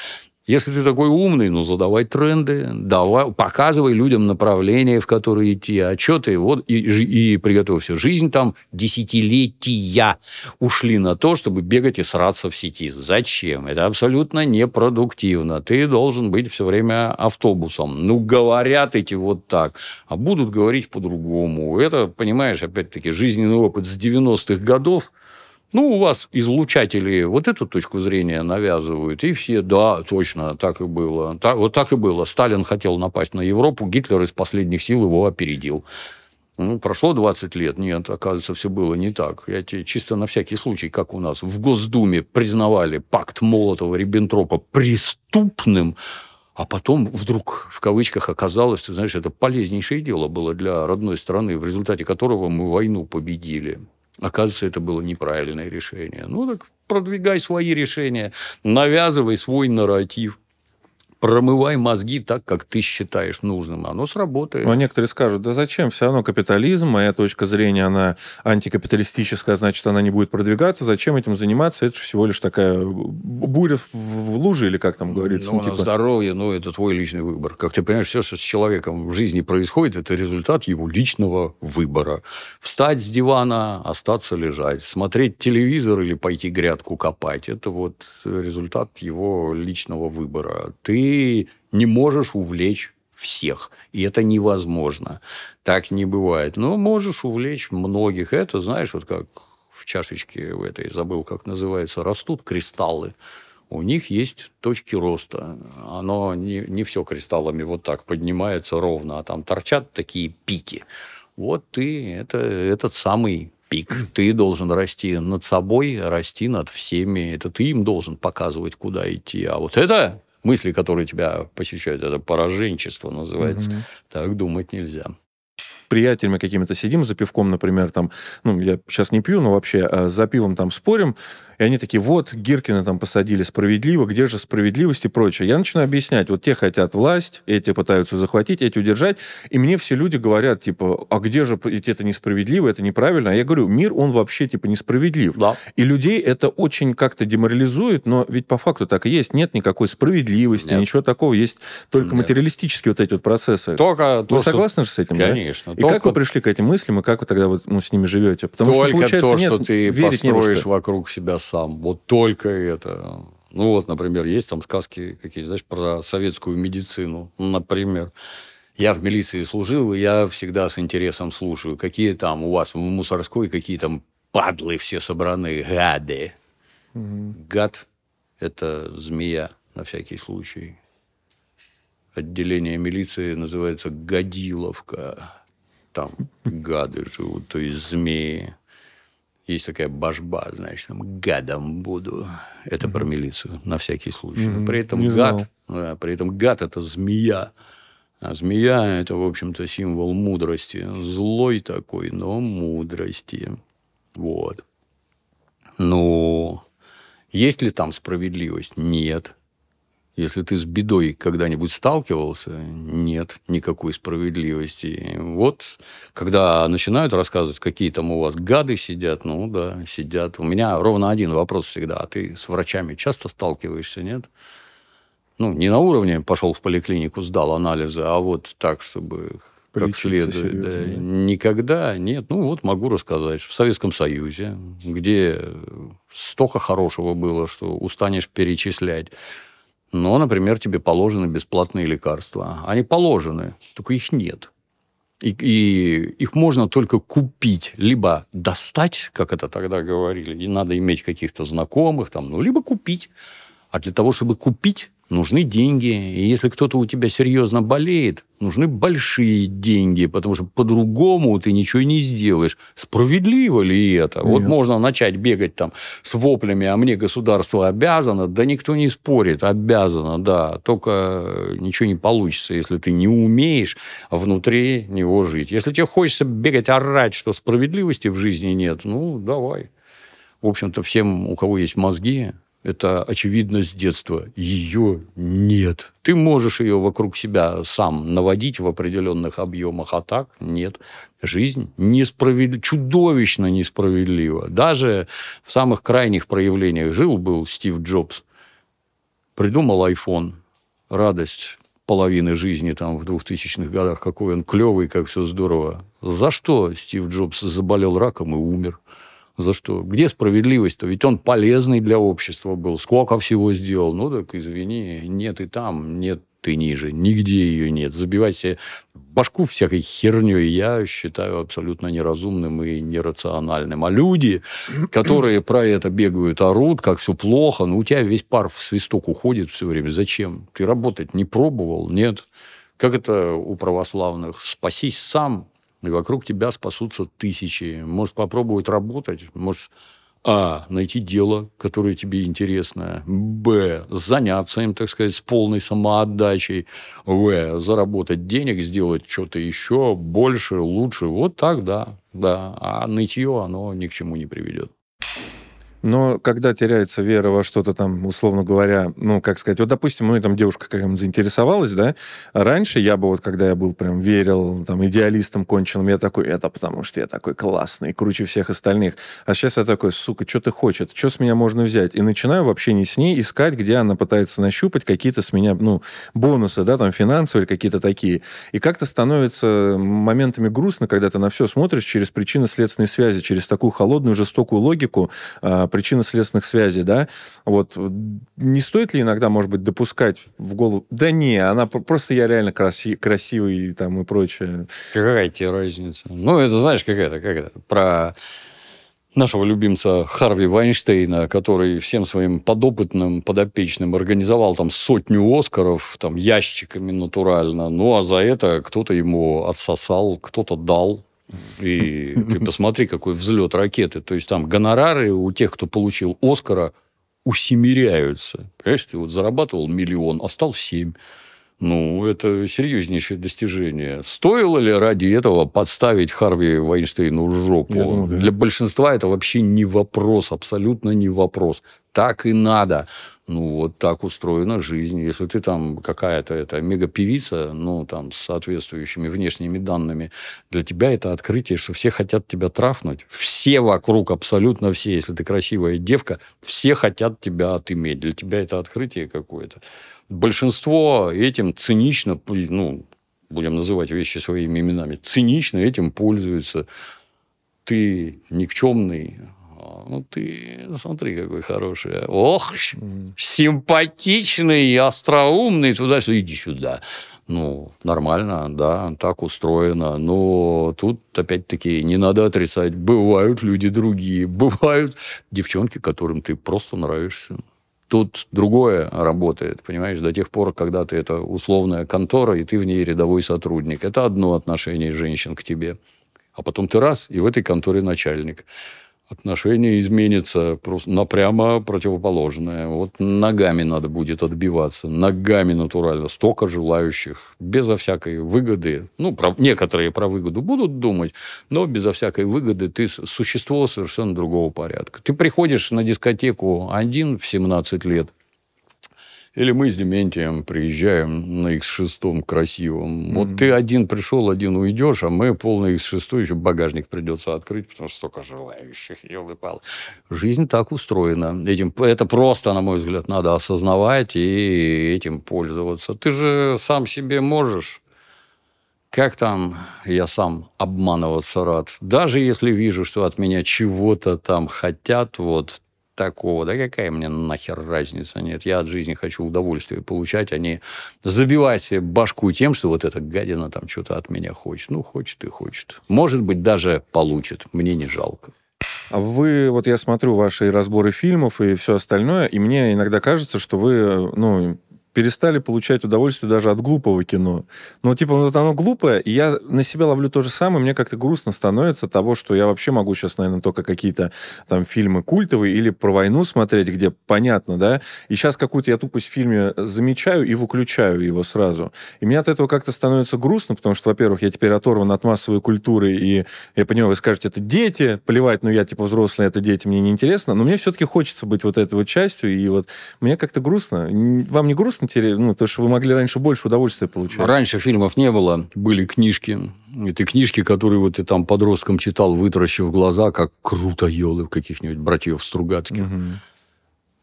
Если ты такой умный, ну, задавай тренды, давай, показывай людям направление, в которое идти, отчеты, вот, и, и приготовься. Жизнь там десятилетия ушли на то, чтобы бегать и сраться в сети. Зачем? Это абсолютно непродуктивно. Ты должен быть все время автобусом. Ну, говорят эти вот так, а будут говорить по-другому. Это, понимаешь, опять-таки, жизненный опыт с 90-х годов – ну, у вас излучатели вот эту точку зрения навязывают, и все, да, точно, так и было. Так, вот так и было. Сталин хотел напасть на Европу, Гитлер из последних сил его опередил. Ну, прошло 20 лет. Нет, оказывается, все было не так. Я тебе чисто на всякий случай, как у нас в Госдуме признавали пакт Молотова-Риббентропа преступным, а потом вдруг, в кавычках, оказалось, ты знаешь, это полезнейшее дело было для родной страны, в результате которого мы войну победили. Оказывается, это было неправильное решение. Ну, так продвигай свои решения, навязывай свой нарратив промывай мозги так, как ты считаешь нужным. Оно сработает. Но некоторые скажут, да зачем? Все равно капитализм, моя точка зрения, она антикапиталистическая, значит, она не будет продвигаться. Зачем этим заниматься? Это всего лишь такая буря в луже, или как там говорится. Ну, ну типа... здоровье, ну, это твой личный выбор. Как ты понимаешь, все, что с человеком в жизни происходит, это результат его личного выбора. Встать с дивана, остаться лежать, смотреть телевизор или пойти грядку копать. Это вот результат его личного выбора. Ты не можешь увлечь всех. И это невозможно. Так не бывает. Но можешь увлечь многих. Это, знаешь, вот как в чашечке в этой, забыл, как называется, растут кристаллы. У них есть точки роста. Оно не, не все кристаллами вот так поднимается ровно, а там торчат такие пики. Вот ты, это этот самый пик. Ты должен расти над собой, расти над всеми. Это ты им должен показывать, куда идти. А вот это мысли, которые тебя посещают, это пораженчество называется. Угу. Так думать нельзя. Приятелями какими-то сидим за пивком, например, там, ну, я сейчас не пью, но вообще а за пивом там спорим, и они такие, вот, Гиркина там посадили справедливо, где же справедливость и прочее. Я начинаю объяснять, вот те хотят власть, эти пытаются захватить, эти удержать, и мне все люди говорят, типа, а где же это несправедливо, это неправильно. А я говорю, мир, он вообще, типа, несправедлив. Да. И людей это очень как-то деморализует, но ведь по факту так и есть. Нет никакой справедливости, Нет. ничего такого. Есть только Нет. материалистические вот эти вот процессы. Только Вы то, что- согласны же с этим, да? И как вы пришли к этим мыслям, и как вы тогда вот, ну, с ними живете? Потому только что, получается, то, нет, что ты верить не во построишь что. вокруг себя сам. Вот только это. Ну вот, например, есть там сказки какие знаешь, про советскую медицину, например. Я в милиции служил, и я всегда с интересом слушаю, какие там у вас в мусорской, какие там падлы все собраны, гады. Гад – это змея, на всякий случай. Отделение милиции называется Годиловка. Там гады живут, то есть змеи. Есть такая башба, значит, там гадом буду. Это про милицию, на всякий случай. Но При этом не гад, да, при этом гад это змея. А змея это, в общем-то, символ мудрости. Злой такой, но мудрости. Вот. Ну, есть ли там справедливость? Нет. Если ты с бедой когда-нибудь сталкивался, нет никакой справедливости. Вот, когда начинают рассказывать, какие там у вас гады сидят, ну да, сидят. У меня ровно один вопрос всегда. А ты с врачами часто сталкиваешься, нет? Ну, не на уровне пошел в поликлинику, сдал анализы, а вот так, чтобы как следует. да. серьезно, да. Никогда нет. Ну, вот могу рассказать. В Советском Союзе, где столько хорошего было, что устанешь перечислять. Но, например, тебе положены бесплатные лекарства. Они положены, только их нет. И, и их можно только купить, либо достать, как это тогда говорили, и надо иметь каких-то знакомых, там, ну, либо купить. А для того, чтобы купить, нужны деньги. И если кто-то у тебя серьезно болеет, нужны большие деньги, потому что по-другому ты ничего не сделаешь. Справедливо ли это? Вот Нет. можно начать бегать там с воплями, а мне государство обязано. Да никто не спорит, обязано, да. Только ничего не получится, если ты не умеешь внутри него жить. Если тебе хочется бегать, орать, что справедливости в жизни нет, ну, давай. В общем-то, всем, у кого есть мозги, это очевидно с детства. Ее нет. Ты можешь ее вокруг себя сам наводить в определенных объемах, а так нет. Жизнь несправедлива, чудовищно несправедлива. Даже в самых крайних проявлениях жил-был Стив Джобс, придумал iPhone, радость половины жизни там в 2000-х годах, какой он клевый, как все здорово. За что Стив Джобс заболел раком и умер? За что? Где справедливость-то? Ведь он полезный для общества был. Сколько всего сделал? Ну, так извини, нет и там, нет и ниже. Нигде ее нет. Забивать себе башку всякой херней я считаю абсолютно неразумным и нерациональным. А люди, которые про это бегают, орут, как все плохо, ну, у тебя весь пар в свисток уходит все время. Зачем? Ты работать не пробовал? Нет. Как это у православных? Спасись сам, и вокруг тебя спасутся тысячи. Может, попробовать работать, может, а. Найти дело, которое тебе интересно. Б. Заняться им, так сказать, с полной самоотдачей. В. Заработать денег, сделать что-то еще больше, лучше. Вот так, да. да. А нытье, оно ни к чему не приведет. Но когда теряется вера во что-то там, условно говоря, ну, как сказать, вот, допустим, ну, и там девушка какая-нибудь заинтересовалась, да, раньше я бы вот, когда я был прям верил, там, идеалистом конченым, я такой, это потому что я такой классный, круче всех остальных. А сейчас я такой, сука, что ты хочет, что с меня можно взять? И начинаю вообще не с ней искать, где она пытается нащупать какие-то с меня, ну, бонусы, да, там, финансовые какие-то такие. И как-то становится моментами грустно, когда ты на все смотришь через причинно-следственные связи, через такую холодную, жестокую логику, а, причинно-следственных связей, да, вот, не стоит ли иногда, может быть, допускать в голову, да не, она просто я реально краси- красивый там и прочее. Какая тебе разница? Ну, это знаешь, какая-то, как это, про нашего любимца Харви Вайнштейна, который всем своим подопытным, подопечным организовал там сотню Оскаров, там, ящиками натурально. Ну, а за это кто-то ему отсосал, кто-то дал. И ты посмотри, какой взлет ракеты. То есть, там гонорары у тех, кто получил Оскара, усемиряются. Понимаешь, ты вот зарабатывал миллион, а стал семь. Ну, это серьезнейшее достижение. Стоило ли ради этого подставить Харви Вайнштейну жопу? Думаю, да. Для большинства это вообще не вопрос, абсолютно не вопрос. Так и надо. Ну, вот так устроена жизнь. Если ты там какая-то это мегапевица, ну, там, с соответствующими внешними данными, для тебя это открытие, что все хотят тебя трафнуть. Все вокруг, абсолютно все. Если ты красивая девка, все хотят тебя отыметь. Для тебя это открытие какое-то. Большинство этим цинично, ну, будем называть вещи своими именами, цинично этим пользуются. Ты никчемный, ну, ты смотри, какой хороший. Ох, симпатичный, остроумный, туда-сюда, иди сюда. Ну, нормально, да, так устроено. Но тут, опять-таки, не надо отрицать. Бывают люди другие. Бывают девчонки, которым ты просто нравишься. Тут другое работает, понимаешь, до тех пор, когда ты это условная контора, и ты в ней рядовой сотрудник. Это одно отношение женщин к тебе. А потом ты раз, и в этой конторе начальник отношение изменится просто напрямо противоположное. Вот ногами надо будет отбиваться, ногами натурально. Столько желающих, безо всякой выгоды. Ну, про, некоторые про выгоду будут думать, но безо всякой выгоды ты существо совершенно другого порядка. Ты приходишь на дискотеку один в 17 лет, или мы с Дементием приезжаем на X6 красивом. Mm-hmm. Вот ты один пришел, один уйдешь, а мы полный X6 еще багажник придется открыть, потому что столько желающих, елы-пал. Жизнь так устроена. Этим, это просто, на мой взгляд, надо осознавать и этим пользоваться. Ты же сам себе можешь как там я сам обманываться рад? Даже если вижу, что от меня чего-то там хотят, вот такого. Да какая мне нахер разница? Нет, я от жизни хочу удовольствие получать, а не забивать себе башку тем, что вот эта гадина там что-то от меня хочет. Ну, хочет и хочет. Может быть, даже получит. Мне не жалко. А вы, вот я смотрю ваши разборы фильмов и все остальное, и мне иногда кажется, что вы, ну, перестали получать удовольствие даже от глупого кино. Ну, типа, вот оно глупое, и я на себя ловлю то же самое, мне как-то грустно становится того, что я вообще могу сейчас, наверное, только какие-то там фильмы культовые или про войну смотреть, где понятно, да, и сейчас какую-то я тупость в фильме замечаю и выключаю его сразу. И мне от этого как-то становится грустно, потому что, во-первых, я теперь оторван от массовой культуры, и я понимаю, вы скажете, это дети, плевать, ну я типа взрослый, это дети, мне не интересно, но мне все-таки хочется быть вот этой вот частью, и вот мне как-то грустно. Вам не грустно интересно, ну, то, что вы могли раньше больше удовольствия получать. Раньше фильмов не было, были книжки. Это книжки, которые вот ты там подростком читал, вытаращив глаза, как круто елы каких-нибудь братьев Стругацких. Угу.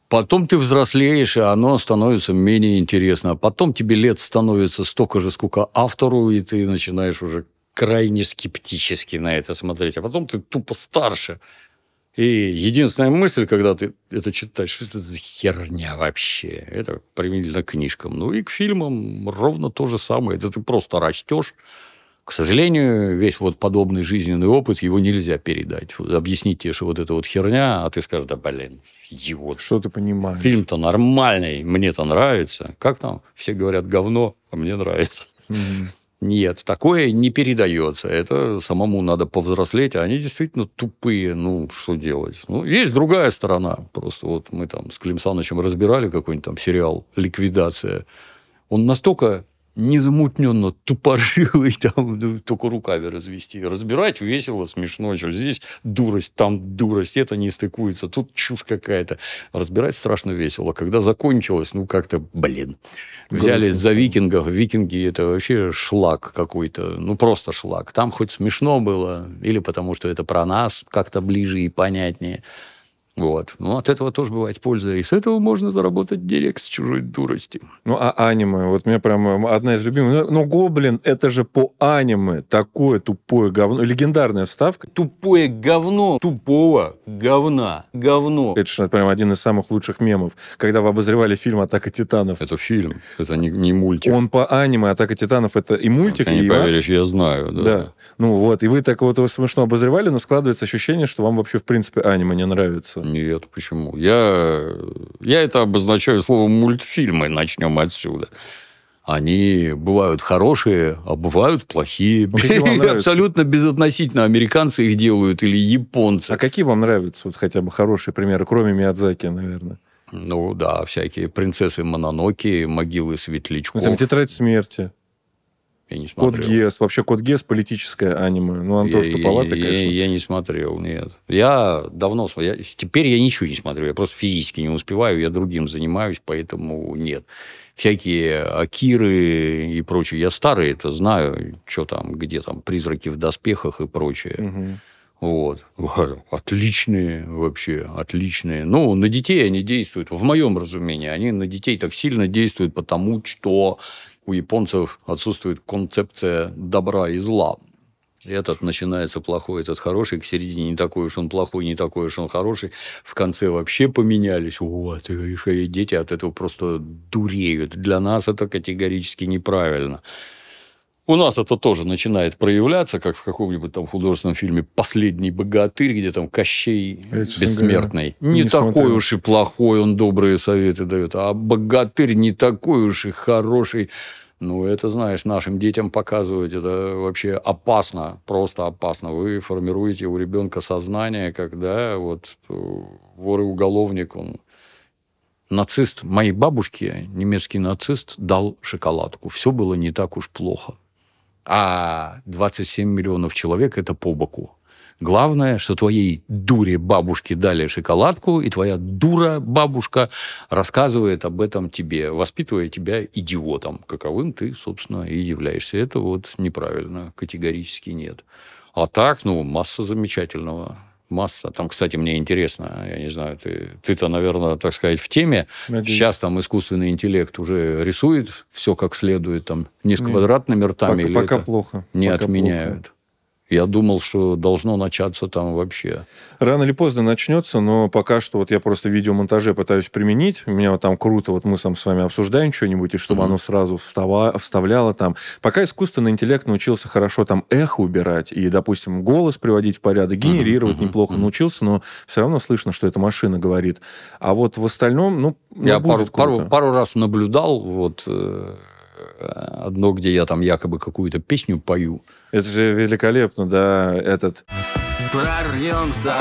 Потом ты взрослеешь, и оно становится менее интересно. А потом тебе лет становится столько же, сколько автору, и ты начинаешь уже крайне скептически на это смотреть. А потом ты тупо старше. И единственная мысль, когда ты это читаешь, что это за херня вообще? Это применительно к книжкам. Ну и к фильмам ровно то же самое. Это ты просто растешь. К сожалению, весь вот подобный жизненный опыт, его нельзя передать. Объяснить тебе, что вот это вот херня, а ты скажешь, да блин, идиот. Что ты понимаешь? Фильм-то нормальный, мне-то нравится. Как там? Все говорят говно, а мне нравится. Mm-hmm. Нет, такое не передается. Это самому надо повзрослеть, а они действительно тупые. Ну, что делать? Ну, есть другая сторона. Просто вот мы там с Клим Санычем разбирали какой-нибудь там сериал «Ликвидация». Он настолько незамутненно тупорылый, там ну, только руками развести. Разбирать весело, смешно. Что здесь дурость, там дурость, это не стыкуется, тут чушь какая-то. Разбирать страшно весело. Когда закончилось, ну, как-то, блин. Взялись за викингов. Викинги – это вообще шлак какой-то. Ну, просто шлак. Там хоть смешно было, или потому что это про нас как-то ближе и понятнее. Вот. Ну, от этого тоже бывает польза. И с этого можно заработать денег с чужой дурости. Ну, а аниме? Вот мне прям одна из любимых. Ну, Гоблин, это же по аниме. Такое тупое говно. Легендарная вставка. Тупое говно. Тупого говна. Говно. Это же прям один из самых лучших мемов. Когда вы обозревали фильм «Атака титанов». Это фильм. Это не, не мультик. Он по аниме «Атака титанов» это и мультик, Ты и... не поверишь, я знаю. Да. да. Ну, вот. И вы так вот его смешно обозревали, но складывается ощущение, что вам вообще, в принципе, аниме не нравится. Нет, почему? Я, я это обозначаю словом мультфильмы. Начнем отсюда. Они бывают хорошие, а бывают плохие. Ну, Абсолютно безотносительно. Американцы их делают или японцы. А какие вам нравятся? Вот хотя бы хорошие примеры, кроме Миядзаки, наверное. Ну да, всякие принцессы Мононоки, могилы светлячков. Ну, там «Тетрадь смерти». Я не Код смотрел. Гесс. Вообще Код Гесс политическое аниме. Ну, он тоже Я- туповатый, я, конечно. Я, я не смотрел, нет. Я давно смотрел. Теперь я ничего не смотрю. Я просто физически не успеваю. Я другим занимаюсь, поэтому нет. Всякие Акиры и прочее. Я старый это знаю. Что там, где там призраки в доспехах и прочее. Мгм. Вот. Отличные вообще, отличные. Ну, на детей они действуют, в моем разумении, они на детей так сильно действуют, потому что у японцев отсутствует концепция добра и зла. Этот начинается плохой, этот хороший, к середине не такой уж он плохой, не такой уж он хороший. В конце вообще поменялись. Вот, и дети от этого просто дуреют. Для нас это категорически неправильно. У нас это тоже начинает проявляться, как в каком-нибудь там художественном фильме «Последний богатырь», где там Кощей Я, бессмертный. говоря, не не такой смотрел. уж и плохой, он добрые советы дает. А богатырь не такой уж и хороший. Ну, это, знаешь, нашим детям показывать, это вообще опасно, просто опасно. Вы формируете у ребенка сознание, когда вот э, вор и уголовник, он нацист моей бабушке, немецкий нацист, дал шоколадку. Все было не так уж плохо. А 27 миллионов человек – это по боку. Главное, что твоей дуре бабушке дали шоколадку, и твоя дура бабушка рассказывает об этом тебе, воспитывая тебя идиотом, каковым ты, собственно, и являешься. Это вот неправильно, категорически нет. А так, ну, масса замечательного. Масса. Там, кстати, мне интересно, я не знаю, ты, ты-то, наверное, так сказать, в теме. Надеюсь. Сейчас там искусственный интеллект уже рисует все как следует, там, не с квадратными ртами, Пока, или пока это плохо. не Пока отменяют. Я думал, что должно начаться там вообще. Рано или поздно начнется, но пока что вот я просто в видеомонтаже пытаюсь применить. У меня вот там круто, вот мы сам с вами обсуждаем что-нибудь, и чтобы Мгм. оно сразу встава- вставляло там. Пока искусственный интеллект научился хорошо там эхо убирать и, допустим, голос приводить в порядок, генерировать мгм, неплохо мгм. научился, но все равно слышно, что это машина говорит. А вот в остальном, ну, ну, я пару, круто. пару, пару раз наблюдал вот э, одно, где я там якобы какую-то песню пою. Это же великолепно, да, этот Прорвемся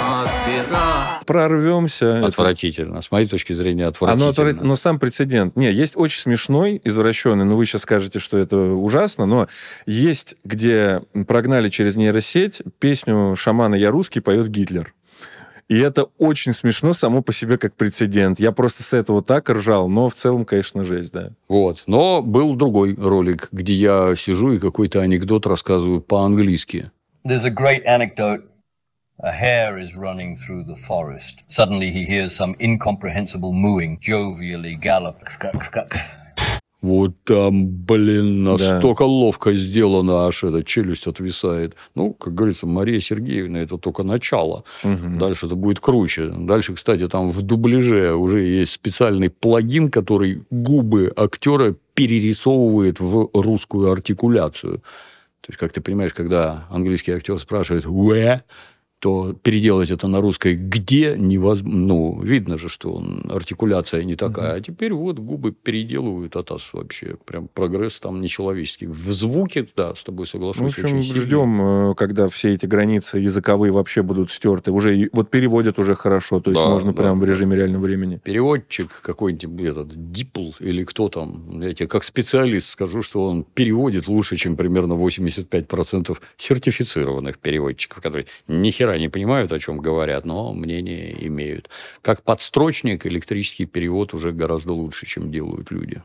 от пера. прорвемся. Это- Отвратительно. С моей точки зрения, Оно отвратительно. отвратительно. Но сам прецедент. Не, есть очень смешной, извращенный, но вы сейчас скажете, что это ужасно, но есть, где прогнали через нейросеть песню шамана «Я русский» поет Гитлер. И это очень смешно само по себе как прецедент. Я просто с этого так ржал, но в целом, конечно, жесть, да. Вот. Но был другой ролик, где я сижу и какой-то анекдот рассказываю по-английски. There's a great anecdote. A hare is running through the forest. Suddenly he hears some incomprehensible mooing, jovially gallop. Вот там, блин, Да. настолько ловко сделано, аж эта челюсть отвисает. Ну, как говорится, Мария Сергеевна, это только начало. Мгм. Дальше это будет круче. Дальше, кстати, там в дубляже уже есть специальный плагин, который губы актера перерисовывает в русскую артикуляцию. То есть, как ты понимаешь, когда английский актер спрашивает «where», то переделать это на русской «где» невозможно. Ну, видно же, что он, артикуляция не такая. А теперь вот губы переделывают от нас вообще. Прям прогресс там нечеловеческий. В звуке, да, с тобой соглашусь. Ну, в общем, ждем, э, когда все эти границы языковые вообще будут стерты. Уже вот переводят уже хорошо, то есть Да, можно да, прямо в режиме реального времени. переводчик какой-нибудь этот Дипл или кто там, я тебе как специалист скажу, что он переводит лучше, чем примерно 85% сертифицированных переводчиков, которые ни хера не понимают, о чем говорят, но мнение имеют. Как подстрочник электрический перевод уже гораздо лучше, чем делают люди.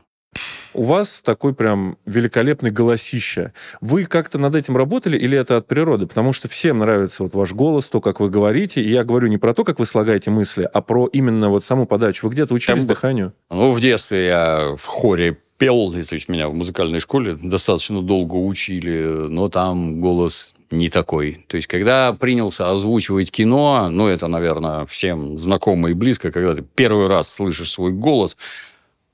У вас такой прям великолепный голосище. Вы как-то над этим работали или это от природы? Потому что всем нравится вот ваш голос, то, как вы говорите. И я говорю не про то, как вы слагаете мысли, а про именно вот саму подачу. Вы где-то учились Там дыханию? Ну, в детстве я в хоре пел, то есть меня в музыкальной школе достаточно долго учили, но там голос не такой. То есть, когда принялся озвучивать кино, ну, это, наверное, всем знакомо и близко, когда ты первый раз слышишь свой голос,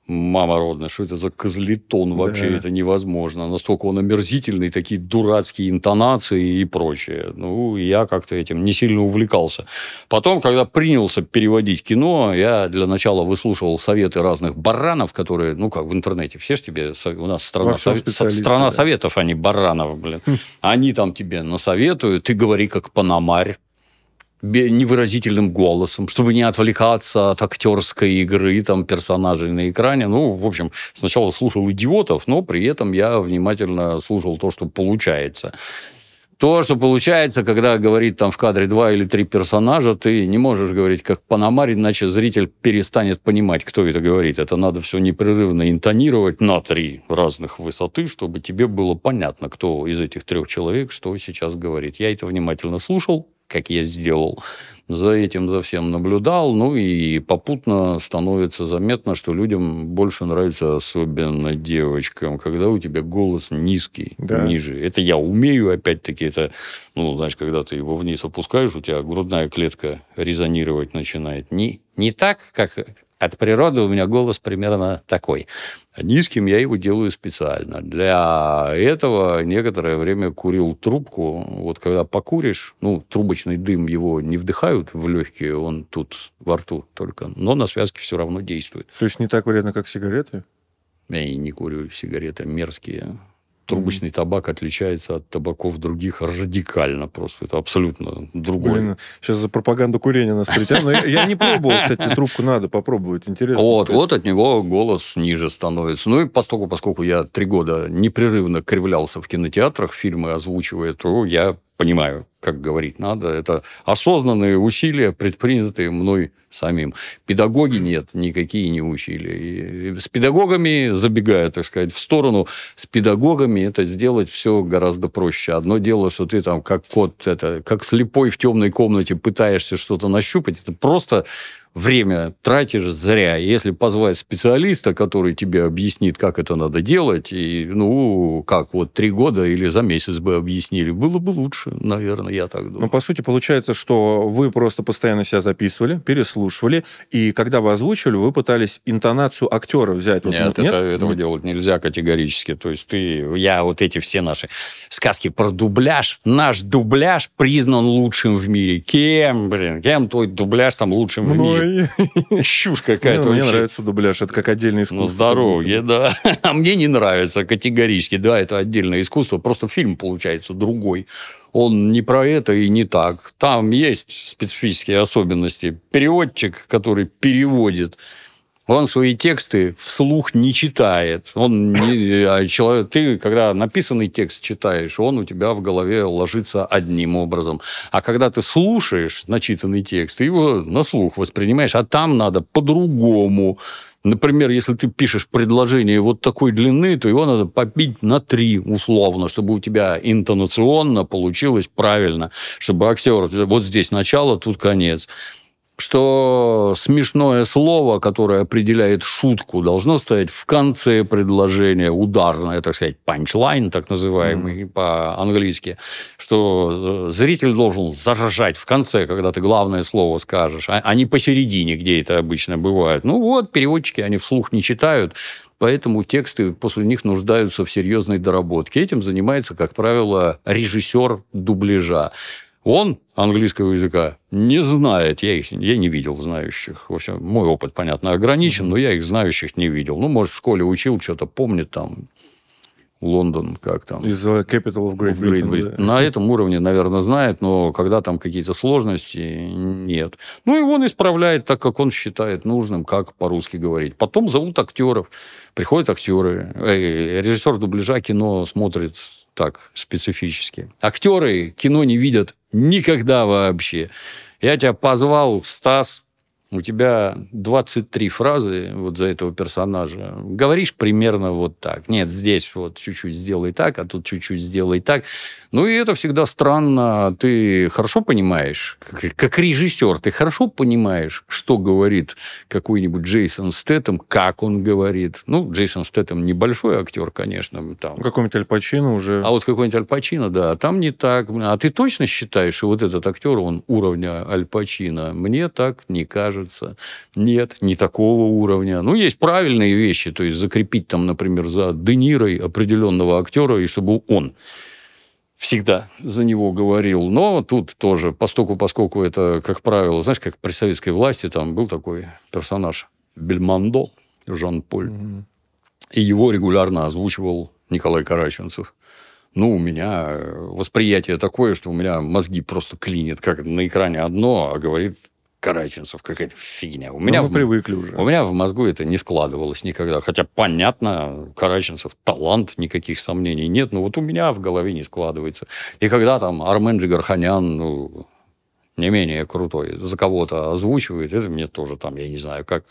мама родная, что это за козлетон вообще, Да. это невозможно. Настолько он омерзительный, такие дурацкие интонации и прочее. Ну, я как-то этим не сильно увлекался. Потом, когда принялся переводить кино, я для начала выслушивал советы разных баранов, которые, ну, как в интернете, все же тебе, у нас страна, специалисты, страна да. советов, а не баранов, блин. Они там тебе насоветуют, ты говори как панамарь. Невыразительным голосом, чтобы не отвлекаться от актерской игры там персонажей на экране. Ну, в общем, сначала слушал идиотов, но при этом я внимательно слушал то, что получается. То, что получается, когда говорит там в кадре два или три персонажа, ты не можешь говорить как Панамарь, иначе зритель перестанет понимать, кто это говорит. Это надо все непрерывно интонировать на три разных высоты, чтобы тебе было понятно, кто из этих трех человек что сейчас говорит. Я это внимательно слушал, как я сделал, за этим, за всем наблюдал, ну и попутно становится заметно, что людям больше нравится, особенно девочкам, когда у тебя голос низкий, Да. ниже. Это я умею, опять-таки, это, ну, знаешь, когда ты его вниз опускаешь, у тебя грудная клетка резонировать начинает. Не, не так, как от природы у меня голос примерно такой. Низким я его делаю специально. Для этого некоторое время курил трубку. Вот когда покуришь, ну, трубочный дым его не вдыхают в легкие, он тут во рту только. Но на связке все равно действует. То есть не так вредно, как сигареты? Я и не курю сигареты мерзкие. Трубочный табак отличается от табаков других радикально просто. Это абсолютно другой. Блин, сейчас за пропаганду курения нас притянут. Но я, не пробовал, кстати, трубку надо попробовать. Интересно. Вот, вот от него голос ниже становится. Ну и поскольку, поскольку я три года непрерывно кривлялся в кинотеатрах, фильмы озвучивая, то я понимаю, как говорить надо. Это осознанные усилия, предпринятые мной самим. Педагоги нет, никакие не учили. И с педагогами, забегая, так сказать, в сторону, с педагогами это сделать все гораздо проще. Одно дело, что ты там как кот, это, как слепой в темной комнате пытаешься что-то нащупать, это просто время тратишь зря. Если позвать специалиста, который тебе объяснит, как это надо делать, и, ну, как вот три года или за месяц бы объяснили, было бы лучше, наверное, я так думаю. Ну, по сути, получается, что вы просто постоянно себя записывали, переслушивали, и когда вы озвучивали, вы пытались интонацию актера взять. Вот, Нет, ну, это- этого Нет? делать нельзя категорически. То есть ты, я вот эти все наши сказки про дубляж, наш дубляж признан лучшим в мире. Кем, блин, кем твой дубляж там лучшим в мире? Мной. Чушь Не, какая-то ну, Мне нравится дубляж, это как отдельное искусство. Ну, здоровье, да. А мне не нравится категорически. Да, это отдельное искусство. Просто фильм получается другой. Он не про это и не так. Там есть специфические особенности. Переводчик, который переводит, он свои тексты вслух не читает. Он не, а человек, ты, когда написанный текст читаешь, он у тебя в голове ложится одним образом. А когда ты слушаешь начитанный текст, ты его на слух воспринимаешь, а там надо по-другому. Например, если ты пишешь предложение вот такой длины, то его надо попить на три условно, чтобы у тебя интонационно получилось правильно, чтобы актер вот здесь начало, тут конец что смешное слово, которое определяет шутку, должно стоять в конце предложения, ударное, так сказать, панчлайн, так называемый по-английски, что э, зритель должен заржать в конце, когда ты главное слово скажешь, а, а не посередине, где это обычно бывает. Ну вот, переводчики, они вслух не читают, Поэтому тексты после них нуждаются в серьезной доработке. Этим занимается, как правило, режиссер дубляжа. Он английского языка не знает. Я их я не видел знающих. В общем, мой опыт, понятно, ограничен, но я их знающих не видел. Ну, может, в школе учил, что-то помнит там. Лондон, как там. Из э, Capital of Great Great Britain. Britain. да. На этом уровне, наверное, знает, но когда там какие-то сложности, нет. Ну, и он исправляет так, как он считает нужным, как по-русски говорить. Потом зовут актеров. Приходят актеры. Э, Режиссер дубляжа кино смотрит так, специфически. Актеры кино не видят никогда вообще. Я тебя позвал, Стас, у тебя 23 фразы вот за этого персонажа. Говоришь примерно вот так. Нет, здесь вот чуть-чуть сделай так, а тут чуть-чуть сделай так. Ну, и это всегда странно. Ты хорошо понимаешь, как, как режиссер, ты хорошо понимаешь, что говорит какой-нибудь Джейсон Стэттем, как он говорит. Ну, Джейсон Стэттем небольшой актер, конечно. Там. Какой-нибудь Аль Пачино уже... А вот какой-нибудь Аль Пачино, да, там не так. А ты точно считаешь, что вот этот актер, он уровня Аль Пачино? Мне так не кажется. Нет, не такого уровня. Ну, есть правильные вещи, то есть закрепить там, например, за Де Нирой определенного актера, и чтобы он всегда за него говорил. Но тут тоже, поскольку, поскольку это, как правило, знаешь, как при советской власти, там был такой персонаж Бельмондо, Жан-Поль. Мгм. И его регулярно озвучивал Николай Караченцев. ну, у меня э, восприятие такое, что у меня мозги просто клинит, как на экране одно, а говорит Караченцев, какая-то фигня. У меня, Ну, мы в, привыкли уже. у меня в мозгу это не складывалось никогда. Хотя, понятно, Караченцев талант, никаких сомнений нет, но вот у меня в голове не складывается. И когда там Армен Джигарханян, ну, не менее крутой, за кого-то озвучивает, это мне тоже там, я не знаю, как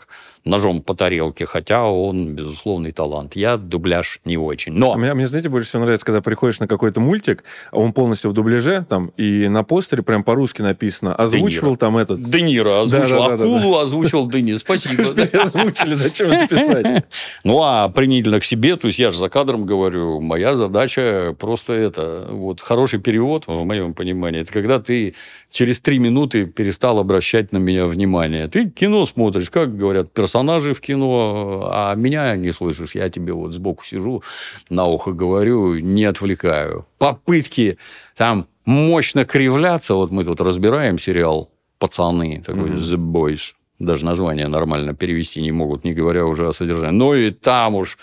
ножом по тарелке, хотя он безусловный талант. Я дубляж не очень. Но Мне, мне, знаете, больше всего нравится, когда приходишь на какой-то мультик, а он полностью в дубляже, там, и на постере прям по-русски написано, озвучивал там этот... Де Ниро озвучил Да-да-да-да-да. акулу, озвучил Дени. Спасибо. Озвучили, зачем это писать? Ну, а принудительно к себе, то есть я же за кадром говорю, моя задача просто это, вот хороший перевод, в моем понимании, это когда ты через три минуты перестал обращать на меня внимание. Ты кино смотришь, как говорят персонажи в кино, а меня не слышишь. Я тебе вот сбоку сижу, на ухо говорю, не отвлекаю. Попытки там мощно кривляться, вот мы тут разбираем сериал «Пацаны», такой «The Boys», даже название нормально перевести не могут, не говоря уже о содержании. Но и там уж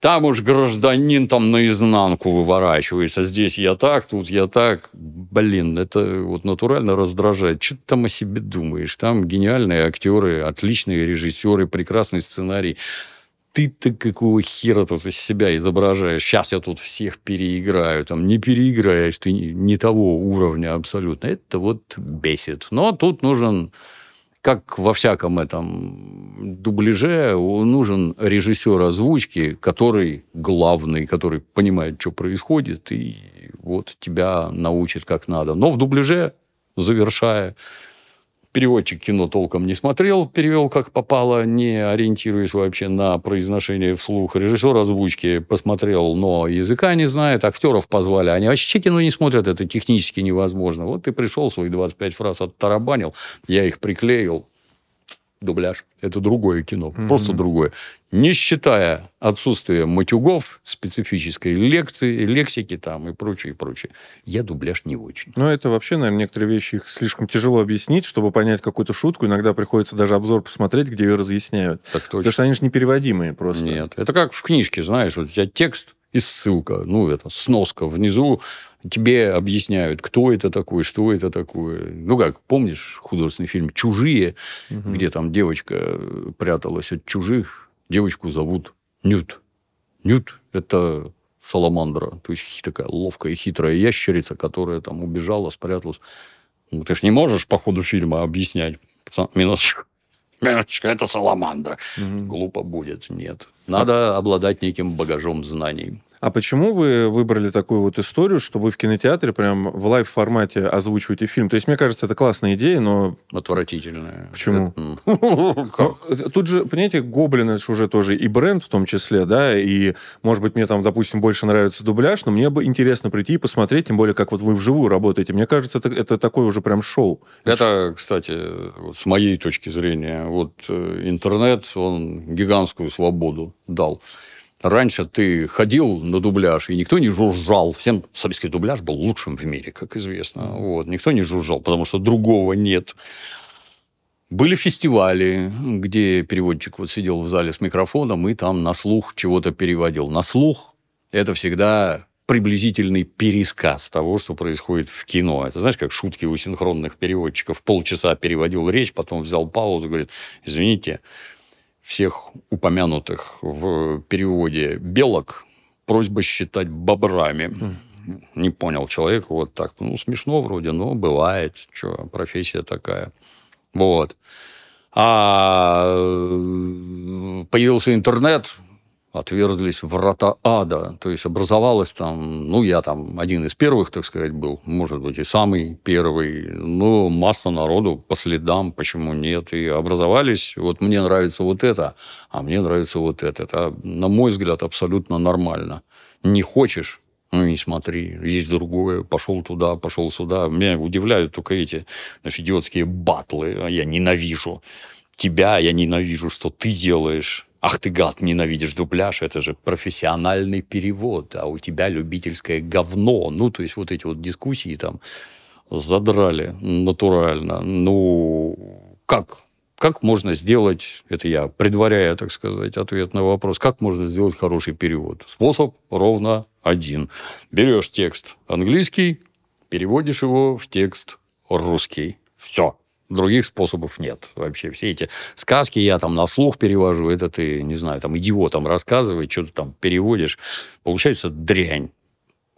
там уж гражданин там наизнанку выворачивается. Здесь я так, тут я так. Блин, это вот натурально раздражает. Что ты там о себе думаешь? Там гениальные актеры, отличные режиссеры, прекрасный сценарий. Ты-то какого хера тут из себя изображаешь? Сейчас я тут всех переиграю. Там не переиграешь, ты не, того уровня абсолютно. Это вот бесит. Но тут нужен как во всяком этом дубляже, нужен режиссер озвучки, который главный, который понимает, что происходит, и вот тебя научит как надо. Но в дубляже, завершая, переводчик кино толком не смотрел, перевел как попало, не ориентируясь вообще на произношение вслух. Режиссер озвучки посмотрел, но языка не знает, актеров позвали. Они вообще кино не смотрят, это технически невозможно. Вот ты пришел, свои 25 фраз оттарабанил, я их приклеил, дубляж. Это другое кино, просто другое. Не считая отсутствия матюгов, специфической лекции, лексики там и прочее, и прочее. Я дубляж не очень. Ну, это вообще, наверное, некоторые вещи их слишком тяжело объяснить, чтобы понять какую-то шутку. Иногда приходится даже обзор посмотреть, где ее разъясняют. Так точно. Потому что они же непереводимые просто. Нет. Это как в книжке, знаешь, вот у тебя текст и ссылка, ну, это, сноска внизу, тебе объясняют, кто это такой, что это такое. Ну, как, помнишь художественный фильм «Чужие», где там девочка пряталась от чужих, девочку зовут Нют. Нют – это саламандра, то есть такая ловкая и хитрая ящерица, которая там убежала, спряталась. Ну, ты же не можешь по ходу фильма объяснять. Пацан, минуточку. Это саламандра. Глупо будет. Нет. Надо обладать неким багажом знаний. А почему вы выбрали такую вот историю, что вы в кинотеатре прям в лайв-формате озвучиваете фильм? То есть, мне кажется, это классная идея, но Отвратительное. Почему? Э, Тут же, понимаете, Гоблин это же уже тоже и бренд в том числе, да, и, может быть, мне там, допустим, больше нравится дубляж, но мне бы интересно прийти и посмотреть, тем более, как вот вы вживую работаете. Мне кажется, это, это такое уже прям шоу. Это, кстати, вот с моей точки зрения, вот э, интернет, он гигантскую свободу дал. Раньше ты ходил на дубляж, и никто не жужжал. Всем советский дубляж был лучшим в мире, как известно. Вот. Никто не жужжал, потому что другого нет. Были фестивали, где переводчик вот сидел в зале с микрофоном и там на слух чего-то переводил. На слух это всегда приблизительный пересказ того, что происходит в кино. Это знаешь, как шутки у синхронных переводчиков. Полчаса переводил речь, потом взял паузу, говорит, извините, всех упомянутых в переводе белок просьба считать бобрами. Не понял человек вот так. Ну, смешно вроде, но бывает. Что, профессия такая. Вот. А э, появился интернет, отверзлись врата ада. То есть образовалось там, ну, я там один из первых, так сказать, был, может быть, и самый первый. Ну, масса народу по следам, почему нет. И образовались, вот мне нравится вот это, а мне нравится вот это. Это, на мой взгляд, абсолютно нормально. Не хочешь, ну, не смотри, есть другое, пошел туда, пошел сюда. Меня удивляют только эти знаешь, идиотские батлы. Я ненавижу тебя, я ненавижу, что ты делаешь. Ах ты, гад, ненавидишь дубляж, это же профессиональный перевод, а у тебя любительское говно. Ну, то есть, вот эти вот дискуссии там задрали натурально. Ну, как как можно сделать, это я предваряя, так сказать, ответ на вопрос, как можно сделать хороший перевод? Способ ровно один. Берешь текст английский, переводишь его в текст русский. Все. Других способов нет. Вообще все эти сказки я там на слух перевожу, это ты, не знаю, там идиотам рассказывай, что ты там переводишь. Получается дрянь.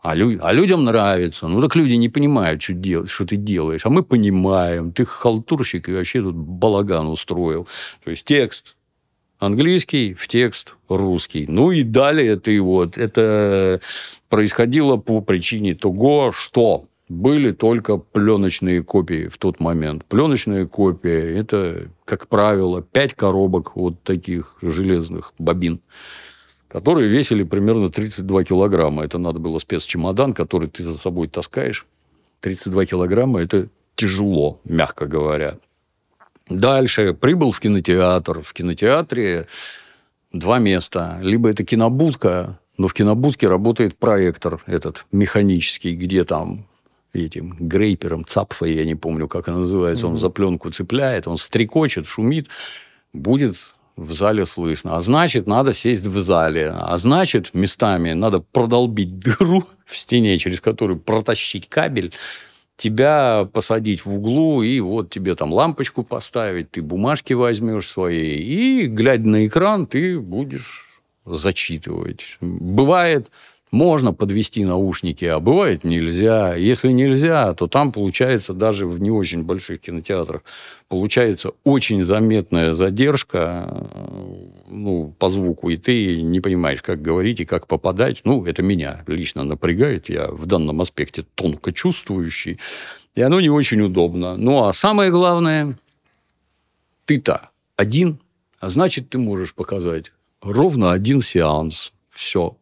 А, лю- а людям нравится. Ну, так люди не понимают, что, дел- что ты делаешь. А мы понимаем. Ты халтурщик и вообще тут балаган устроил. То есть, текст английский в текст русский. Ну, и далее ты вот... Это происходило по причине того, что были только пленочные копии в тот момент. Пленочные копии – это, как правило, пять коробок вот таких железных бобин которые весили примерно 32 килограмма. Это надо было спецчемодан, который ты за собой таскаешь. 32 килограмма – это тяжело, мягко говоря. Дальше прибыл в кинотеатр. В кинотеатре два места. Либо это кинобудка, но в кинобудке работает проектор этот механический, где там этим грейпером, цапфой, я не помню, как она называется, он за пленку цепляет, он стрекочет, шумит, будет в зале слышно. А значит, надо сесть в зале. А значит, местами надо продолбить дыру в стене, через которую протащить кабель, тебя посадить в углу, и вот тебе там лампочку поставить, ты бумажки возьмешь свои, и, глядя на экран, ты будешь зачитывать. Бывает, можно подвести наушники, а бывает нельзя. Если нельзя, то там получается даже в не очень больших кинотеатрах получается очень заметная задержка э, ну, по звуку, и ты не понимаешь, как говорить и как попадать. Ну, это меня лично напрягает. Я в данном аспекте тонко чувствующий. И оно не очень удобно. Ну, а самое главное, ты-то один, а значит, ты можешь показать ровно один сеанс. Все.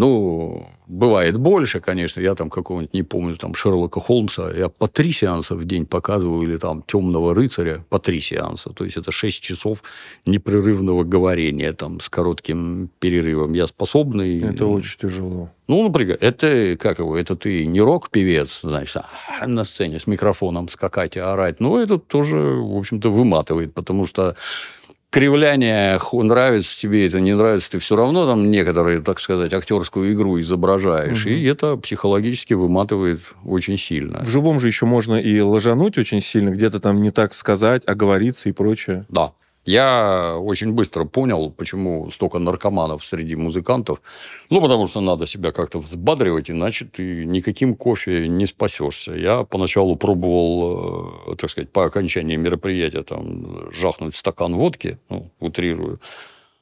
Ну, бывает больше, конечно. Я там какого-нибудь, не помню, там Шерлока Холмса, я по три сеанса в день показывал, или там Темного рыцаря по три сеанса. То есть, это шесть часов непрерывного говорения там с коротким перерывом. Я способный... Это очень тяжело. Ну, например, это, как его, это ты не рок-певец, значит, а на сцене с микрофоном скакать и орать. Но это тоже, в общем-то, выматывает, потому что кривляние, нравится тебе это, не нравится, ты все равно там некоторые, так сказать, актерскую игру изображаешь. И это психологически выматывает очень сильно. В живом же еще можно и ложануть очень сильно, где-то там не так сказать, оговориться и прочее. Да. Я очень быстро понял, почему столько наркоманов среди музыкантов. Ну, потому что надо себя как-то взбадривать, иначе ты никаким кофе не спасешься. Я поначалу пробовал, э, так сказать, по окончании мероприятия там жахнуть стакан водки, ну, утрирую.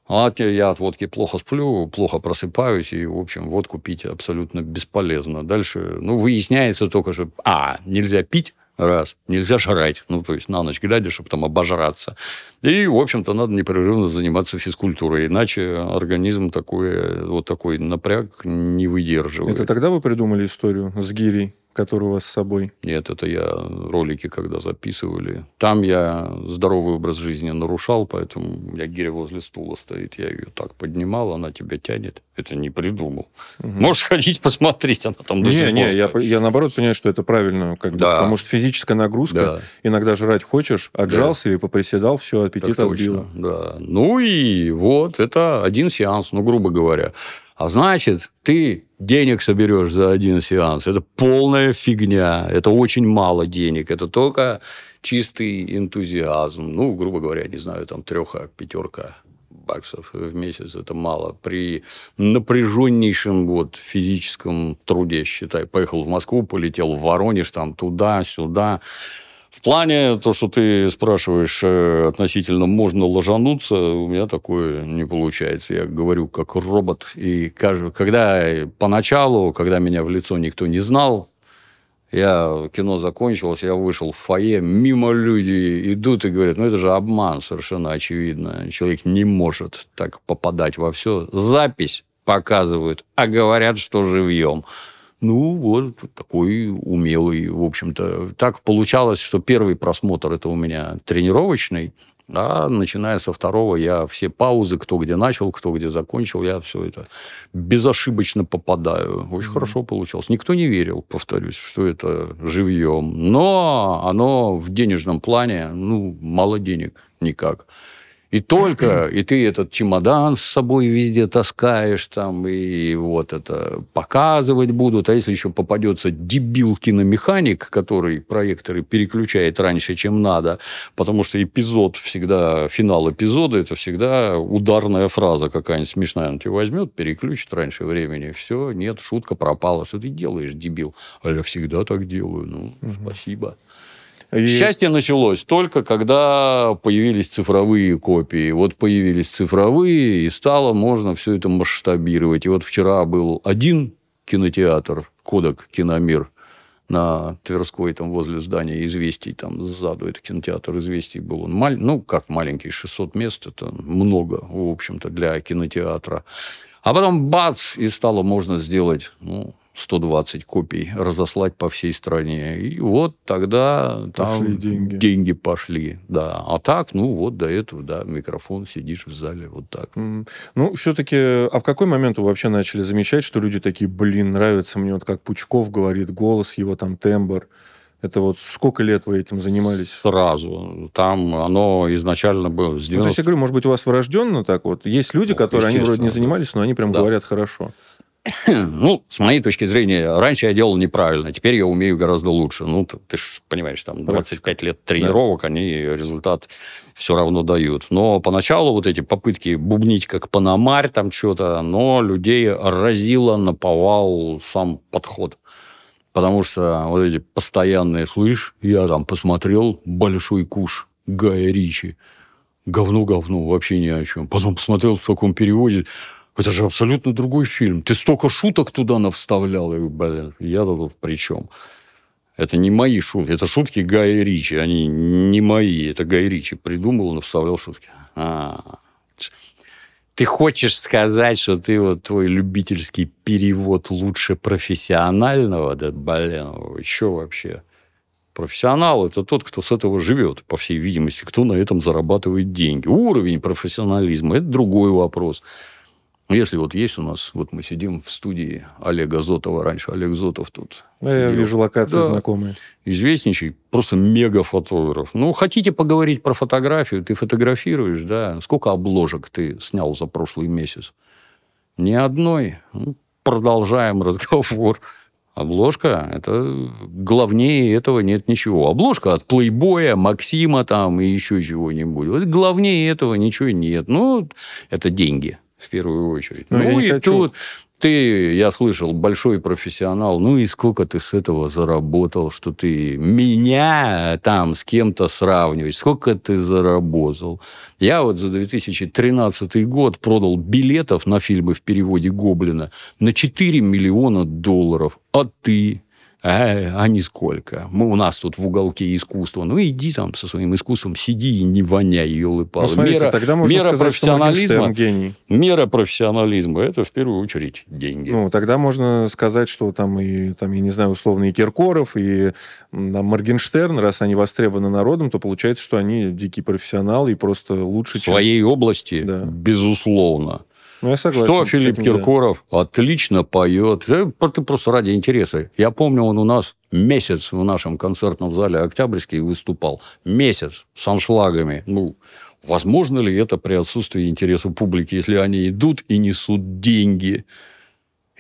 А я от водки плохо сплю, плохо просыпаюсь, и, в общем, водку пить абсолютно бесполезно. Дальше, ну, выясняется только, что, а, нельзя пить, раз, нельзя жрать, ну, то есть на ночь глядя, чтобы там обожраться. И, в общем-то, надо непрерывно заниматься физкультурой, иначе организм такой, вот такой напряг не выдерживает. Это тогда вы придумали историю с гирей, которую у вас с собой? Нет, это я ролики, когда записывали. Там я здоровый образ жизни нарушал, поэтому у меня гиря возле стула стоит. Я ее так поднимал, она тебя тянет. Это не придумал. Можешь ходить посмотреть, она там до Не, не, я, я наоборот понимаю, что это правильно, как бы, Да. потому что физическая нагрузка, Да. иногда жрать хочешь, отжался или поприседал, все, аппетит Так отбило. точно, да. Ну и вот, это один сеанс, ну, грубо говоря. А значит, ты денег соберешь за один сеанс. Это полная фигня. Это очень мало денег. Это только чистый энтузиазм. Ну, грубо говоря, не знаю, там треха, пятерка баксов в месяц. Это мало. При напряженнейшем вот, физическом труде, считай. Поехал в Москву, полетел в Воронеж, там туда-сюда. В плане, то, что ты спрашиваешь э, относительно можно ложануться, у меня такое не получается. Я говорю как робот. И когда поначалу, когда меня в лицо никто не знал, я, кино закончилось, я вышел в фойе, мимо люди идут и говорят, ну, это же обман совершенно очевидно. Человек не может так попадать во все. Запись показывают, а говорят, что живьем. Ну, вот такой умелый, в общем-то. Так получалось, что первый просмотр это у меня тренировочный, А начиная со второго, я все паузы, кто где начал, кто где закончил, я все это безошибочно попадаю. Очень хорошо получалось. Никто не верил, повторюсь, что это живьем. Но оно в денежном плане, ну, мало денег никак. И только, и ты этот чемодан с собой везде таскаешь, там, и вот это показывать будут. А если еще попадется дебил-киномеханик, который проекторы переключает раньше, чем надо, потому что эпизод всегда, финал эпизода, это всегда ударная фраза какая-нибудь смешная. Он тебя возьмет, переключит раньше времени. Все, нет, шутка пропала. Что ты делаешь, дебил? А я всегда так делаю. Ну, спасибо. И- Счастье началось только когда появились цифровые копии. Вот появились цифровые, и стало можно все это масштабировать. И вот вчера был один кинотеатр, Кодек Киномир, на Тверской, там, возле здания «Известий», там, сзаду, это кинотеатр «Известий» был. Он маль... Ну, как маленький, 600 мест, это много, в общем-то, для кинотеатра. А потом бац, и стало можно сделать, ну, 120 копий, разослать по всей стране. И вот тогда там Пошли деньги. деньги пошли, да. А так, ну, вот до этого, да, микрофон, сидишь в зале, вот так. М, Ну, все-таки, а в какой момент вы вообще начали замечать, что люди такие, блин, нравится мне, вот как Пучков говорит, голос его, там, тембр. Это вот сколько лет вы этим занимались? Сразу. Там оно изначально было с Ну, то есть, я говорю, может быть, у вас врожденно так вот? Есть люди, Ну, которые, они вроде не занимались, но они прям Да. говорят хорошо. Ну, с моей точки зрения, раньше я делал неправильно, теперь я умею гораздо лучше. Ну, ты, ты ж понимаешь, там 25 лет тренировок, они результат все равно дают. Но поначалу вот эти попытки бубнить как паномарь, там что-то, но людей разило на повал сам подход. Потому что вот эти постоянные, слышь, я там посмотрел «Большой куш» Гая Ричи. Говно-говно, вообще ни о чем. Потом посмотрел в таком переводе, это же абсолютно другой фильм. Ты столько шуток туда навставлял. И, блин, я тут при чем? Это не мои шутки. Это шутки Гая Ричи. Они не мои. Это Гай Ричи придумал, навставлял шутки. А, ты хочешь сказать, что ты вот твой любительский перевод лучше профессионального? Да, блин, что вообще? Профессионал – это тот, кто с этого живет, по всей видимости, кто на этом зарабатывает деньги. Уровень профессионализма – это другой вопрос. Если вот есть у нас, вот мы сидим в студии Олега Зотова, раньше Олег Зотов тут. Да, я вижу локации Да. знакомые. Известнейший, просто мега-фотограф. Ну, хотите поговорить про фотографию? Ты фотографируешь, да? Сколько обложек ты снял за прошлый месяц? Ни одной. Ну, продолжаем разговор. Обложка, это главнее этого нет ничего. Обложка от плейбоя, Максима там и еще чего-нибудь. Вот главнее этого ничего нет. Ну, это деньги в первую очередь. Ну, я ну не и хочу- тут ты, я слышал, большой профессионал. Ну и сколько ты с этого заработал, что ты меня там с кем-то сравниваешь? Сколько ты заработал? Я вот за 2013 год продал билетов на фильмы в переводе Гоблина на 4 миллиона долларов. А ты? А, а нисколько. Мы, у нас тут в уголке искусства. Ну, иди там со своим искусством, сиди и не воняй, елы-палы. Ну, смотрите, мера тогда можно мера сказать, что профессионализма Моргенштерн гений. Мера профессионализма – это в первую очередь деньги. Ну, тогда можно сказать, что там и, там, я не знаю, условно, и Киркоров, и там, Моргенштерн, раз они востребованы народом, то получается, что они дикие профессионалы и просто лучше, в своей области, Да. безусловно. Ну, я согласен. Что Филипп этим, да. Киркоров отлично поет. Э, Ты просто ради интереса. Я помню, он у нас месяц в нашем концертном зале Октябрьский выступал. Месяц с аншлагами. Ну, возможно ли это при отсутствии интереса публики, если они идут и несут деньги?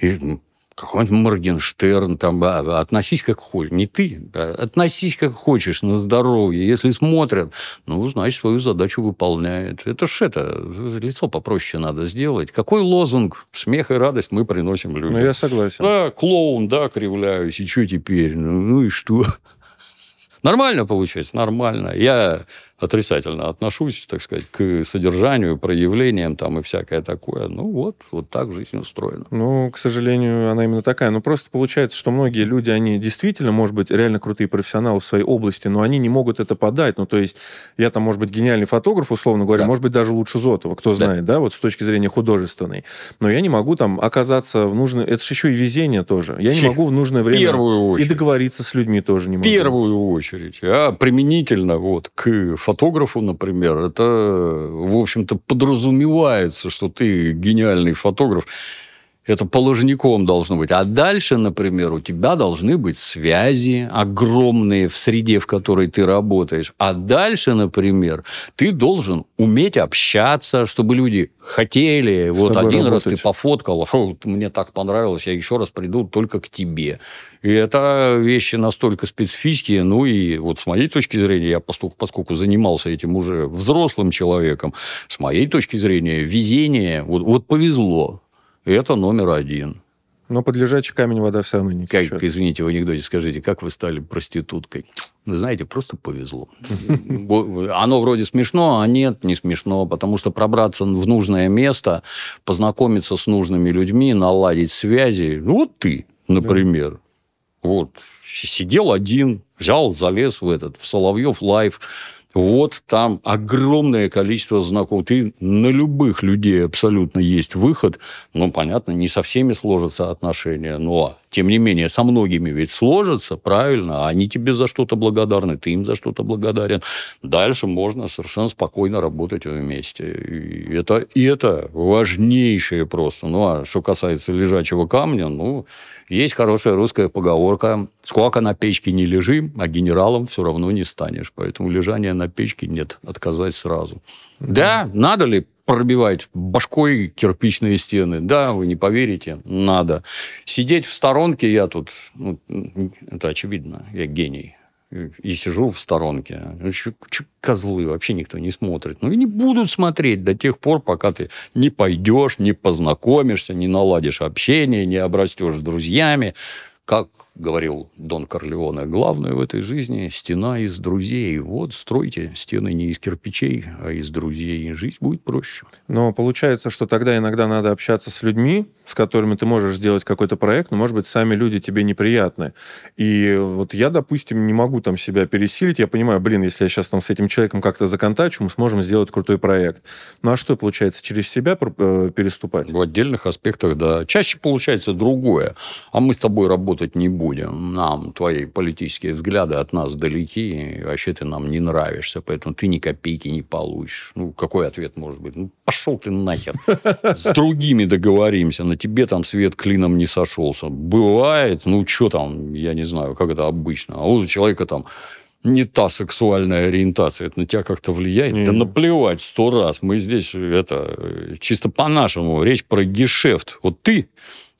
И какой-нибудь Моргенштерн, там, а, относись как хочешь. Не ты, а относись как хочешь, на здоровье. Если смотрят, ну, значит, свою задачу выполняет. Это ж это, лицо попроще надо сделать. Какой лозунг? Смех и радость мы приносим людям. Ну, я согласен. Да, клоун, да, кривляюсь, и что теперь? Ну, ну и что? Нормально получается, нормально. Я отрицательно отношусь, так сказать, к содержанию, проявлениям там и всякое такое. Ну вот, вот так жизнь устроена. Ну, к сожалению, она именно такая. Ну, просто получается, что многие люди, они действительно, может быть, реально крутые профессионалы в своей области, но они не могут это подать. Ну, то есть, я там, может быть, гениальный фотограф, условно говоря, Да. может быть, даже лучше Зотова, кто знает, да, вот с точки зрения художественной. Но я не могу там оказаться в нужное... Это же еще и везение тоже. Я не могу в нужное время... первую И очередь. договориться с людьми тоже не В могу. первую очередь, а применительно вот к фотографу, например, это, в общем-то, подразумевается, что ты гениальный фотограф. Это положником должно быть. А дальше, например, у тебя должны быть связи огромные в среде, в которой ты работаешь. А дальше, например, ты должен уметь общаться, чтобы люди хотели. С вот один раз работать. ты пофоткал, «Фу, мне так понравилось, я еще раз приду только к тебе. И это вещи настолько специфические. Ну и вот с моей точки зрения, я поскольку, поскольку занимался этим уже взрослым человеком, с моей точки зрения, везение, вот, вот повезло. Это номер один. Но под лежачий камень вода все равно не Как, течет. извините, в анекдоте скажите, как вы стали проституткой? Вы знаете, просто повезло. Оно вроде смешно, а нет, не смешно, потому что пробраться в нужное место, познакомиться с нужными людьми, наладить связи. Ну, вот ты, например. Вот. Сидел один, взял, залез в этот, в Соловьев Live. Вот там огромное количество знакомых. Ты на любых людей абсолютно есть выход. Ну, понятно, не со всеми сложатся отношения, но тем не менее, со многими ведь сложатся, правильно, они тебе за что-то благодарны, ты им за что-то благодарен. Дальше можно совершенно спокойно работать вместе. И это, и это важнейшее просто. Ну, а что касается лежачего камня, ну, есть хорошая русская поговорка «Сколько на печке не лежи, а генералом все равно не станешь». Поэтому лежания на печке нет, отказать сразу. Да, надо ли пробивать башкой кирпичные стены. Да, вы не поверите, надо. Сидеть в сторонке я тут, ну, это очевидно, я гений. И сижу в сторонке. Ну, козлы, вообще никто не смотрит. Ну, и не будут смотреть до тех пор, пока ты не пойдешь, не познакомишься, не наладишь общение, не обрастешь друзьями. Как говорил Дон Корлеоне, главное в этой жизни – стена из друзей. Вот стройте стены не из кирпичей, а из друзей. и Жизнь будет проще. Но получается, что тогда иногда надо общаться с людьми, с которыми ты можешь сделать какой-то проект, но, может быть, сами люди тебе неприятны. И вот я, допустим, не могу там себя пересилить. Я понимаю, блин, если я сейчас там с этим человеком как-то законтачу, мы сможем сделать крутой проект. Ну а что, получается, через себя э, переступать? В отдельных аспектах, да. Чаще получается другое. А мы с тобой работать не будем. Нам твои политические взгляды от нас далеки. И вообще ты нам не нравишься. Поэтому ты ни копейки не получишь. Ну, какой ответ может быть? Ну, пошел ты нахер. С другими договоримся. На тебе там свет клином не сошелся. Бывает. Ну, что там, я не знаю, как это обычно. А вот у человека там не та сексуальная ориентация, это на тебя как-то влияет? Не. Да наплевать сто раз. Мы здесь это чисто по-нашему. Речь про гешефт. Вот ты,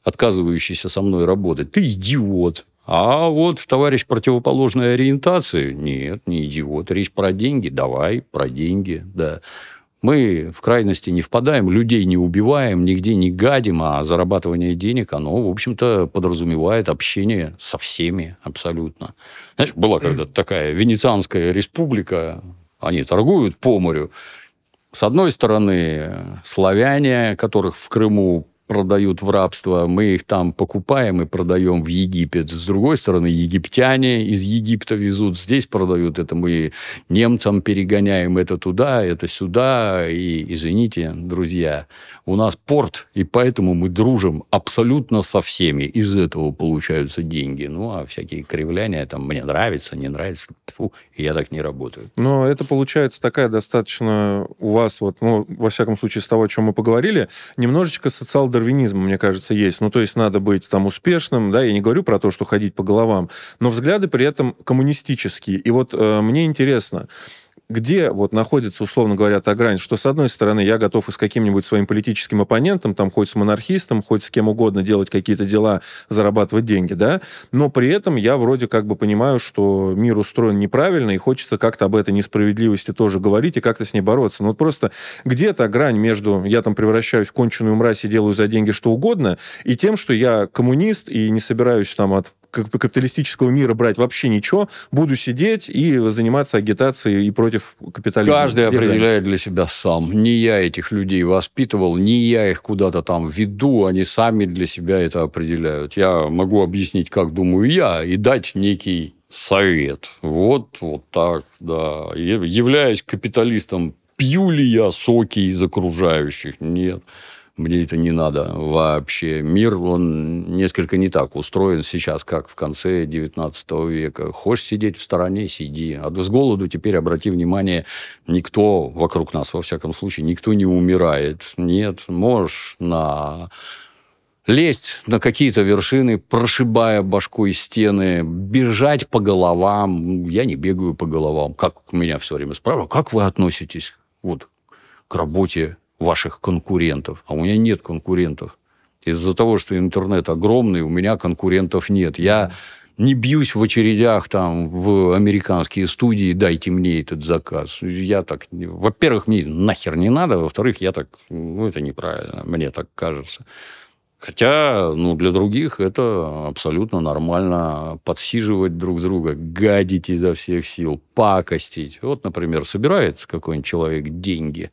отказывающийся со мной работать, ты идиот. А вот товарищ противоположной ориентации, нет, не идиот. Речь про деньги, давай, про деньги, да. Мы в крайности не впадаем, людей не убиваем, нигде не гадим, а зарабатывание денег, оно, в общем-то, подразумевает общение со всеми абсолютно. Знаешь, была когда-то такая Венецианская республика, они торгуют по морю. С одной стороны, славяне, которых в Крыму продают в рабство, мы их там покупаем и продаем в Египет. С другой стороны, египтяне из Египта везут, здесь продают. Это мы немцам перегоняем это туда, это сюда. И, извините, друзья, у нас порт, и поэтому мы дружим абсолютно со всеми. Из этого получаются деньги. Ну, а всякие кривляния, там, мне нравится, не нравится, фу, я так не работаю. Но это получается такая достаточно у вас, вот, ну, во всяком случае, с того, о чем мы поговорили, немножечко социал-дарвинизма, мне кажется, есть. Ну, то есть надо быть там успешным, да, я не говорю про то, что ходить по головам, но взгляды при этом коммунистические. И вот э, мне интересно, где вот находится, условно говоря, та грань, что, с одной стороны, я готов и с каким-нибудь своим политическим оппонентом, там, хоть с монархистом, хоть с кем угодно делать какие-то дела, зарабатывать деньги, да, но при этом я вроде как бы понимаю, что мир устроен неправильно, и хочется как-то об этой несправедливости тоже говорить и как-то с ней бороться. Но вот просто где та грань между я там превращаюсь в конченую мразь и делаю за деньги что угодно, и тем, что я коммунист и не собираюсь там от капиталистического мира брать вообще ничего, буду сидеть и заниматься агитацией и против капитализма. Каждый грань? определяет для себя сам. Не я этих людей воспитывал, не я их куда-то там веду, они сами для себя это определяют. Я могу объяснить, как думаю я, и дать некий совет. Вот, вот так, да. Являясь капиталистом, пью ли я соки из окружающих? Нет. Мне это не надо вообще. Мир, он несколько не так устроен сейчас, как в конце 19 века. Хочешь сидеть в стороне, сиди. А с голоду теперь, обрати внимание, никто вокруг нас, во всяком случае, никто не умирает. Нет, можешь на лезть на какие-то вершины, прошибая башкой стены, бежать по головам. Я не бегаю по головам. Как меня все время спрашивают, как вы относитесь вот, к работе ваших конкурентов? А у меня нет конкурентов. Из-за того, что интернет огромный, у меня конкурентов нет. Я не бьюсь в очередях там в американские студии, дайте мне этот заказ. Я так... Во-первых, мне нахер не надо. Во-вторых, я так... Ну, это неправильно. Мне так кажется. Хотя, ну, для других это абсолютно нормально подсиживать друг друга, гадить изо всех сил, пакостить. Вот, например, собирает какой-нибудь человек деньги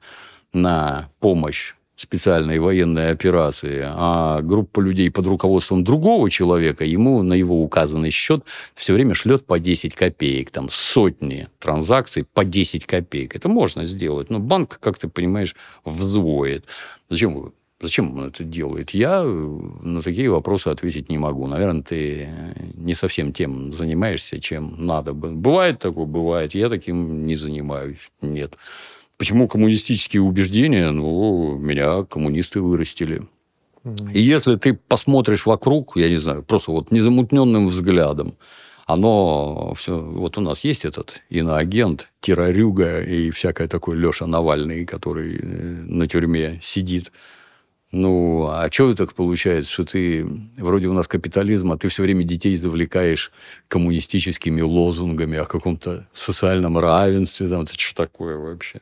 на помощь специальной военной операции, а группа людей под руководством другого человека ему на его указанный счет все время шлет по 10 копеек, там сотни транзакций по 10 копеек. Это можно сделать, но банк, как ты понимаешь, взвоет. Зачем Зачем он это делает? Я на такие вопросы ответить не могу. Наверное, ты не совсем тем занимаешься, чем надо бы. Бывает такое, бывает. Я таким не занимаюсь. Нет. Почему коммунистические убеждения? Ну, меня коммунисты вырастили. И если ты посмотришь вокруг, я не знаю, просто вот незамутненным взглядом, оно все... Вот у нас есть этот иноагент, террорюга и всякое такое Леша Навальный, который э, на тюрьме сидит. Ну, а что так получается, что ты, вроде у нас капитализм, а ты все время детей завлекаешь коммунистическими лозунгами о каком-то социальном равенстве, там, это что такое вообще?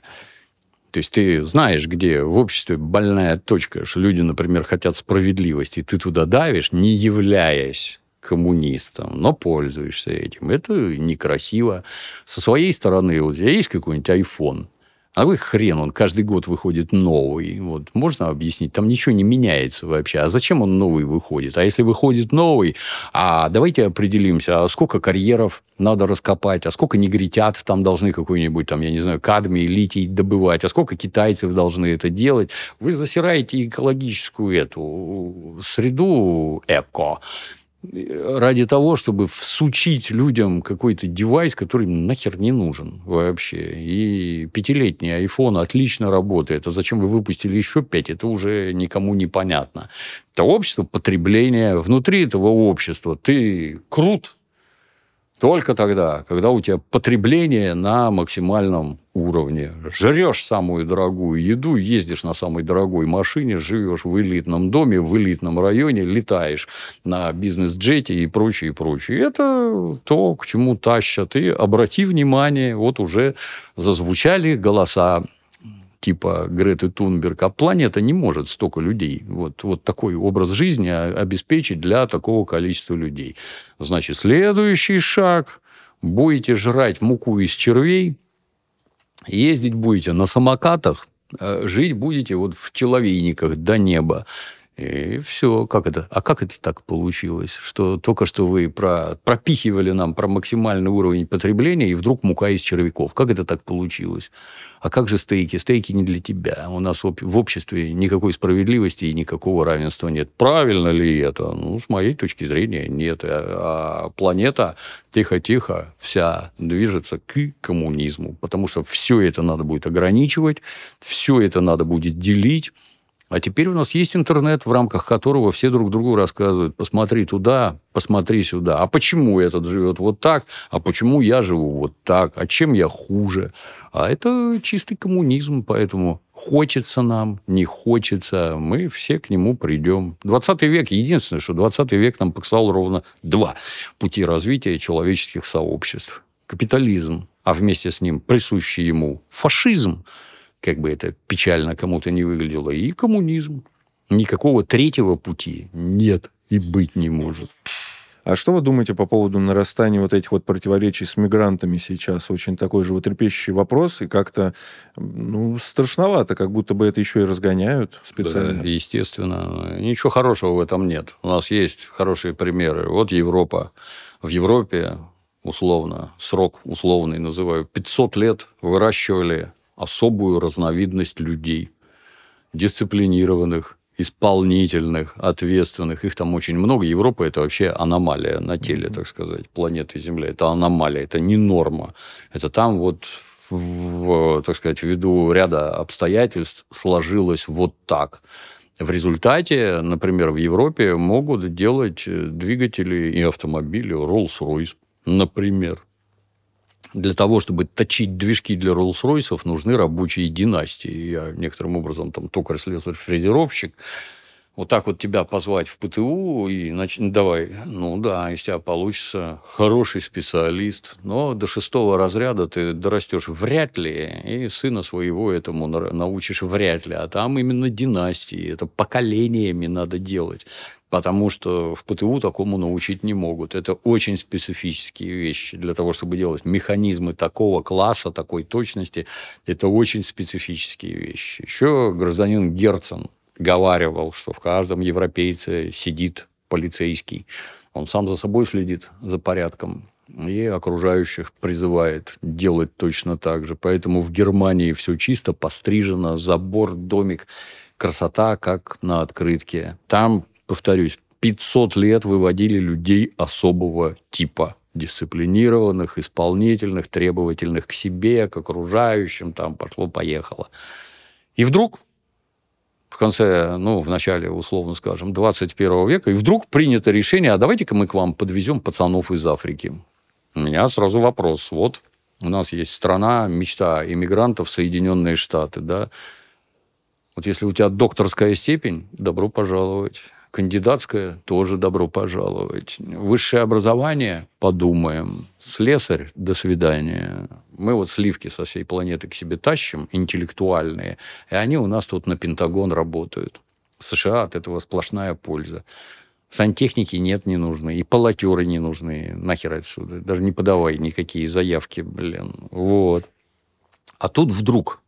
То есть ты знаешь, где в обществе больная точка, что люди, например, хотят справедливости, и ты туда давишь, не являясь коммунистом, но пользуешься этим. Это некрасиво. Со своей стороны, вот у тебя есть какой-нибудь iPhone, а вы хрен, он каждый год выходит новый. Вот, можно объяснить? Там ничего не меняется вообще. А зачем он новый выходит? А если выходит новый, а давайте определимся, а сколько карьеров надо раскопать, а сколько негритят там должны какой-нибудь, там, я не знаю, кадмий, литий добывать, а сколько китайцев должны это делать. Вы засираете экологическую эту среду эко ради того, чтобы всучить людям какой-то девайс, который нахер не нужен вообще. И пятилетний iPhone отлично работает. А зачем вы выпустили еще пять, это уже никому не понятно. Это общество потребления. Внутри этого общества ты крут, только тогда, когда у тебя потребление на максимальном уровне. Жрешь самую дорогую еду, ездишь на самой дорогой машине, живешь в элитном доме, в элитном районе, летаешь на бизнес-джете и прочее, и прочее. Это то, к чему тащат. И обрати внимание, вот уже зазвучали голоса типа Греты Тунберг, а планета не может столько людей, вот, вот такой образ жизни обеспечить для такого количества людей. Значит, следующий шаг – будете жрать муку из червей, ездить будете на самокатах, э, жить будете вот в человейниках до неба. И все, как это? А как это так получилось, что только что вы про, пропихивали нам про максимальный уровень потребления, и вдруг мука из червяков? Как это так получилось? А как же стейки? Стейки не для тебя. У нас в обществе никакой справедливости и никакого равенства нет. Правильно ли это? Ну, с моей точки зрения, нет. А, а планета тихо-тихо вся движется к коммунизму, потому что все это надо будет ограничивать, все это надо будет делить, а теперь у нас есть интернет, в рамках которого все друг другу рассказывают, посмотри туда, посмотри сюда. А почему этот живет вот так? А почему я живу вот так? А чем я хуже? А это чистый коммунизм, поэтому хочется нам, не хочется, мы все к нему придем. 20 век, единственное, что 20 век нам показал ровно два пути развития человеческих сообществ. Капитализм, а вместе с ним присущий ему фашизм – как бы это печально кому-то не выглядело, и коммунизм. Никакого третьего пути нет и быть не может. А что вы думаете по поводу нарастания вот этих вот противоречий с мигрантами сейчас? Очень такой же животрепещущий вопрос, и как-то ну, страшновато, как будто бы это еще и разгоняют специально. Да, естественно. Ничего хорошего в этом нет. У нас есть хорошие примеры. Вот Европа. В Европе условно, срок условный называю, 500 лет выращивали особую разновидность людей, дисциплинированных, исполнительных, ответственных. Их там очень много. Европа – это вообще аномалия на теле, так сказать, планеты Земля. Это аномалия, это не норма. Это там вот, в, так сказать, ввиду ряда обстоятельств сложилось вот так. В результате, например, в Европе могут делать двигатели и автомобили Rolls-Royce, например. Для того, чтобы точить движки для Rolls-Royce, нужны рабочие династии. Я некоторым образом там токарь, слесарь, фрезеровщик. Вот так вот тебя позвать в ПТУ и нач... давай, ну да, из тебя получится хороший специалист, но до шестого разряда ты дорастешь вряд ли, и сына своего этому научишь вряд ли. А там именно династии, это поколениями надо делать потому что в ПТУ такому научить не могут. Это очень специфические вещи. Для того, чтобы делать механизмы такого класса, такой точности, это очень специфические вещи. Еще гражданин Герцен говаривал, что в каждом европейце сидит полицейский. Он сам за собой следит, за порядком, и окружающих призывает делать точно так же. Поэтому в Германии все чисто, пострижено, забор, домик, красота, как на открытке. Там повторюсь, 500 лет выводили людей особого типа дисциплинированных, исполнительных, требовательных к себе, к окружающим, там пошло-поехало. И вдруг в конце, ну, в начале, условно скажем, 21 века, и вдруг принято решение, а давайте-ка мы к вам подвезем пацанов из Африки. У меня сразу вопрос. Вот у нас есть страна, мечта иммигрантов, Соединенные Штаты, да. Вот если у тебя докторская степень, добро пожаловать. Кандидатское тоже добро пожаловать. Высшее образование подумаем. Слесарь до свидания. Мы вот сливки со всей планеты к себе тащим, интеллектуальные, и они у нас тут на Пентагон работают. США от этого сплошная польза. Сантехники нет, не нужны. И полотеры не нужны. Нахер отсюда. Даже не подавай никакие заявки, блин. Вот. А тут вдруг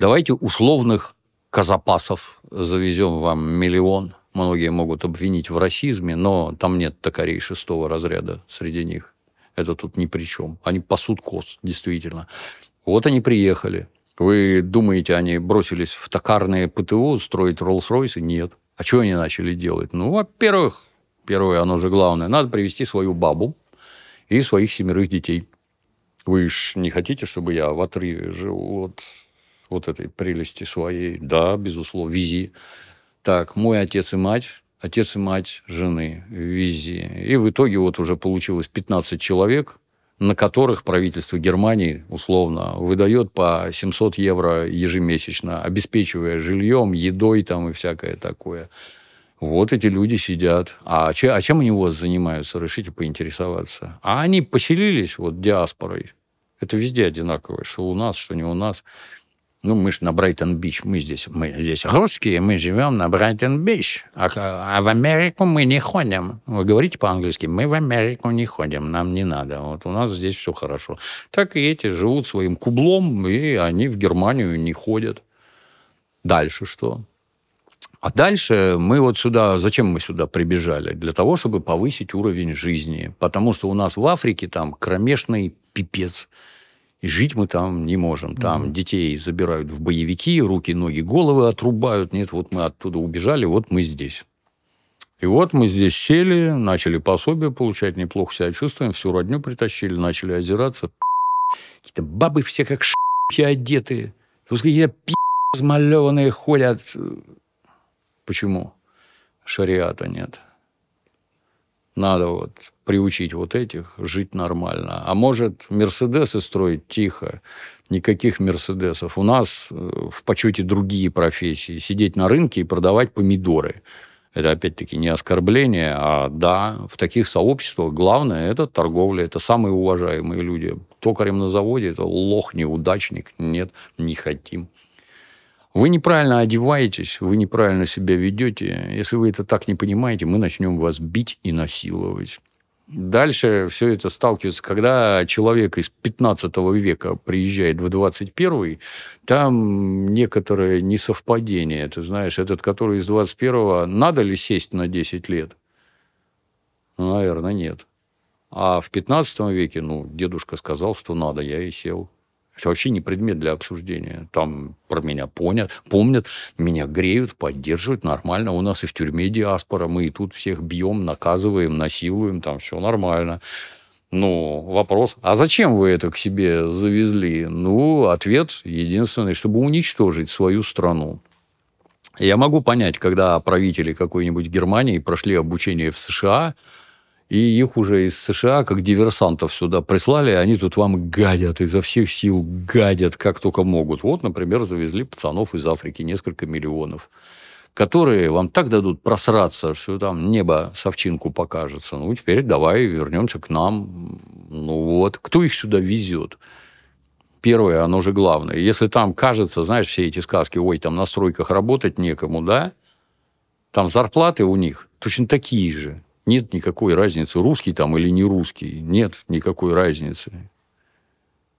давайте условных казапасов завезем вам миллион – Многие могут обвинить в расизме, но там нет токарей шестого разряда среди них. Это тут ни при чем. Они пасут коз, действительно. Вот они приехали. Вы думаете, они бросились в токарные ПТО строить Роллс-Ройсы? Нет. А что они начали делать? Ну, во-первых, первое, оно же главное, надо привести свою бабу и своих семерых детей. Вы же не хотите, чтобы я в отрыве жил от вот этой прелести своей? Да, безусловно, вези так, мой отец и мать, отец и мать жены в визе. И в итоге вот уже получилось 15 человек, на которых правительство Германии условно выдает по 700 евро ежемесячно, обеспечивая жильем, едой там и всякое такое. Вот эти люди сидят. А, че, а чем они у вас занимаются? Решите поинтересоваться. А они поселились вот диаспорой. Это везде одинаково, что у нас, что не у нас. Ну, мы же на Брайтон-Бич, мы здесь, мы здесь русские, мы живем на Брайтон-Бич, а, а в Америку мы не ходим. Вы говорите по-английски, мы в Америку не ходим, нам не надо. Вот у нас здесь все хорошо. Так и эти живут своим кублом, и они в Германию не ходят. Дальше что? А дальше мы вот сюда, зачем мы сюда прибежали? Для того, чтобы повысить уровень жизни. Потому что у нас в Африке там кромешный пипец. И жить мы там не можем. Там mm-hmm. детей забирают в боевики, руки, ноги, головы отрубают. Нет, вот мы оттуда убежали, вот мы здесь. И вот мы здесь сели, начали пособие получать, неплохо себя чувствуем, всю родню притащили, начали озираться. Какие-то бабы все как ши одетые. Тут какие-то пи размалеванные ходят. Почему? Шариата нет. Надо вот приучить вот этих жить нормально. А может, Мерседесы строить тихо, никаких Мерседесов. У нас э, в почете другие профессии. Сидеть на рынке и продавать помидоры. Это, опять-таки, не оскорбление, а да, в таких сообществах главное – это торговля, это самые уважаемые люди. Токарем на заводе – это лох, неудачник. Нет, не хотим. Вы неправильно одеваетесь, вы неправильно себя ведете. Если вы это так не понимаете, мы начнем вас бить и насиловать. Дальше все это сталкивается, когда человек из 15 века приезжает в 21, там некоторое несовпадение. Ты знаешь, этот, который из 21 надо ли сесть на 10 лет? Ну, наверное, нет. А в 15 веке, ну, дедушка сказал, что надо, я и сел. Это вообще не предмет для обсуждения. Там про меня понят, помнят, меня греют, поддерживают, нормально. У нас и в тюрьме диаспора, мы и тут всех бьем, наказываем, насилуем, там все нормально. Ну, вопрос, а зачем вы это к себе завезли? Ну, ответ единственный, чтобы уничтожить свою страну. Я могу понять, когда правители какой-нибудь Германии прошли обучение в США, и их уже из США, как диверсантов, сюда прислали, они тут вам гадят, изо всех сил гадят, как только могут. Вот, например, завезли пацанов из Африки, несколько миллионов которые вам так дадут просраться, что там небо совчинку покажется. Ну, теперь давай вернемся к нам. Ну вот, кто их сюда везет? Первое, оно же главное. Если там кажется, знаешь, все эти сказки, ой, там на стройках работать некому, да? Там зарплаты у них точно такие же. Нет никакой разницы, русский там или не русский. Нет никакой разницы.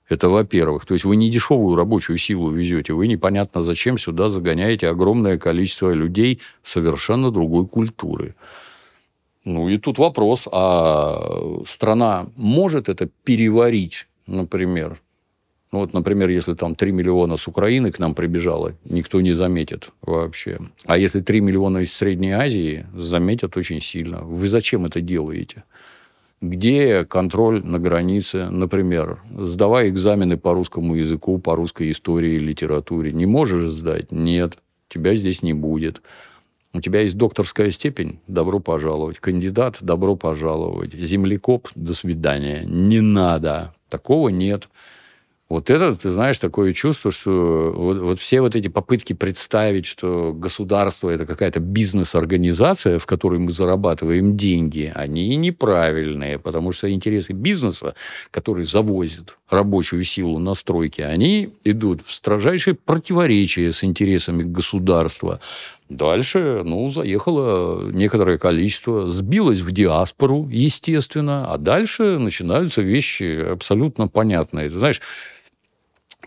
Это во-первых. То есть вы не дешевую рабочую силу везете, вы непонятно зачем сюда загоняете огромное количество людей совершенно другой культуры. Ну и тут вопрос, а страна может это переварить, например? Ну, вот, например, если там 3 миллиона с Украины к нам прибежало, никто не заметит вообще. А если 3 миллиона из Средней Азии, заметят очень сильно. Вы зачем это делаете? где контроль на границе, например, сдавая экзамены по русскому языку, по русской истории литературе, не можешь сдать? Нет, тебя здесь не будет. У тебя есть докторская степень? Добро пожаловать. Кандидат? Добро пожаловать. Землекоп? До свидания. Не надо. Такого нет. Вот это, ты знаешь, такое чувство, что вот, вот все вот эти попытки представить, что государство – это какая-то бизнес-организация, в которой мы зарабатываем деньги, они неправильные, потому что интересы бизнеса, который завозит рабочую силу на стройки, они идут в строжайшее противоречие с интересами государства. Дальше, ну, заехало некоторое количество, сбилось в диаспору, естественно, а дальше начинаются вещи абсолютно понятные. Ты знаешь,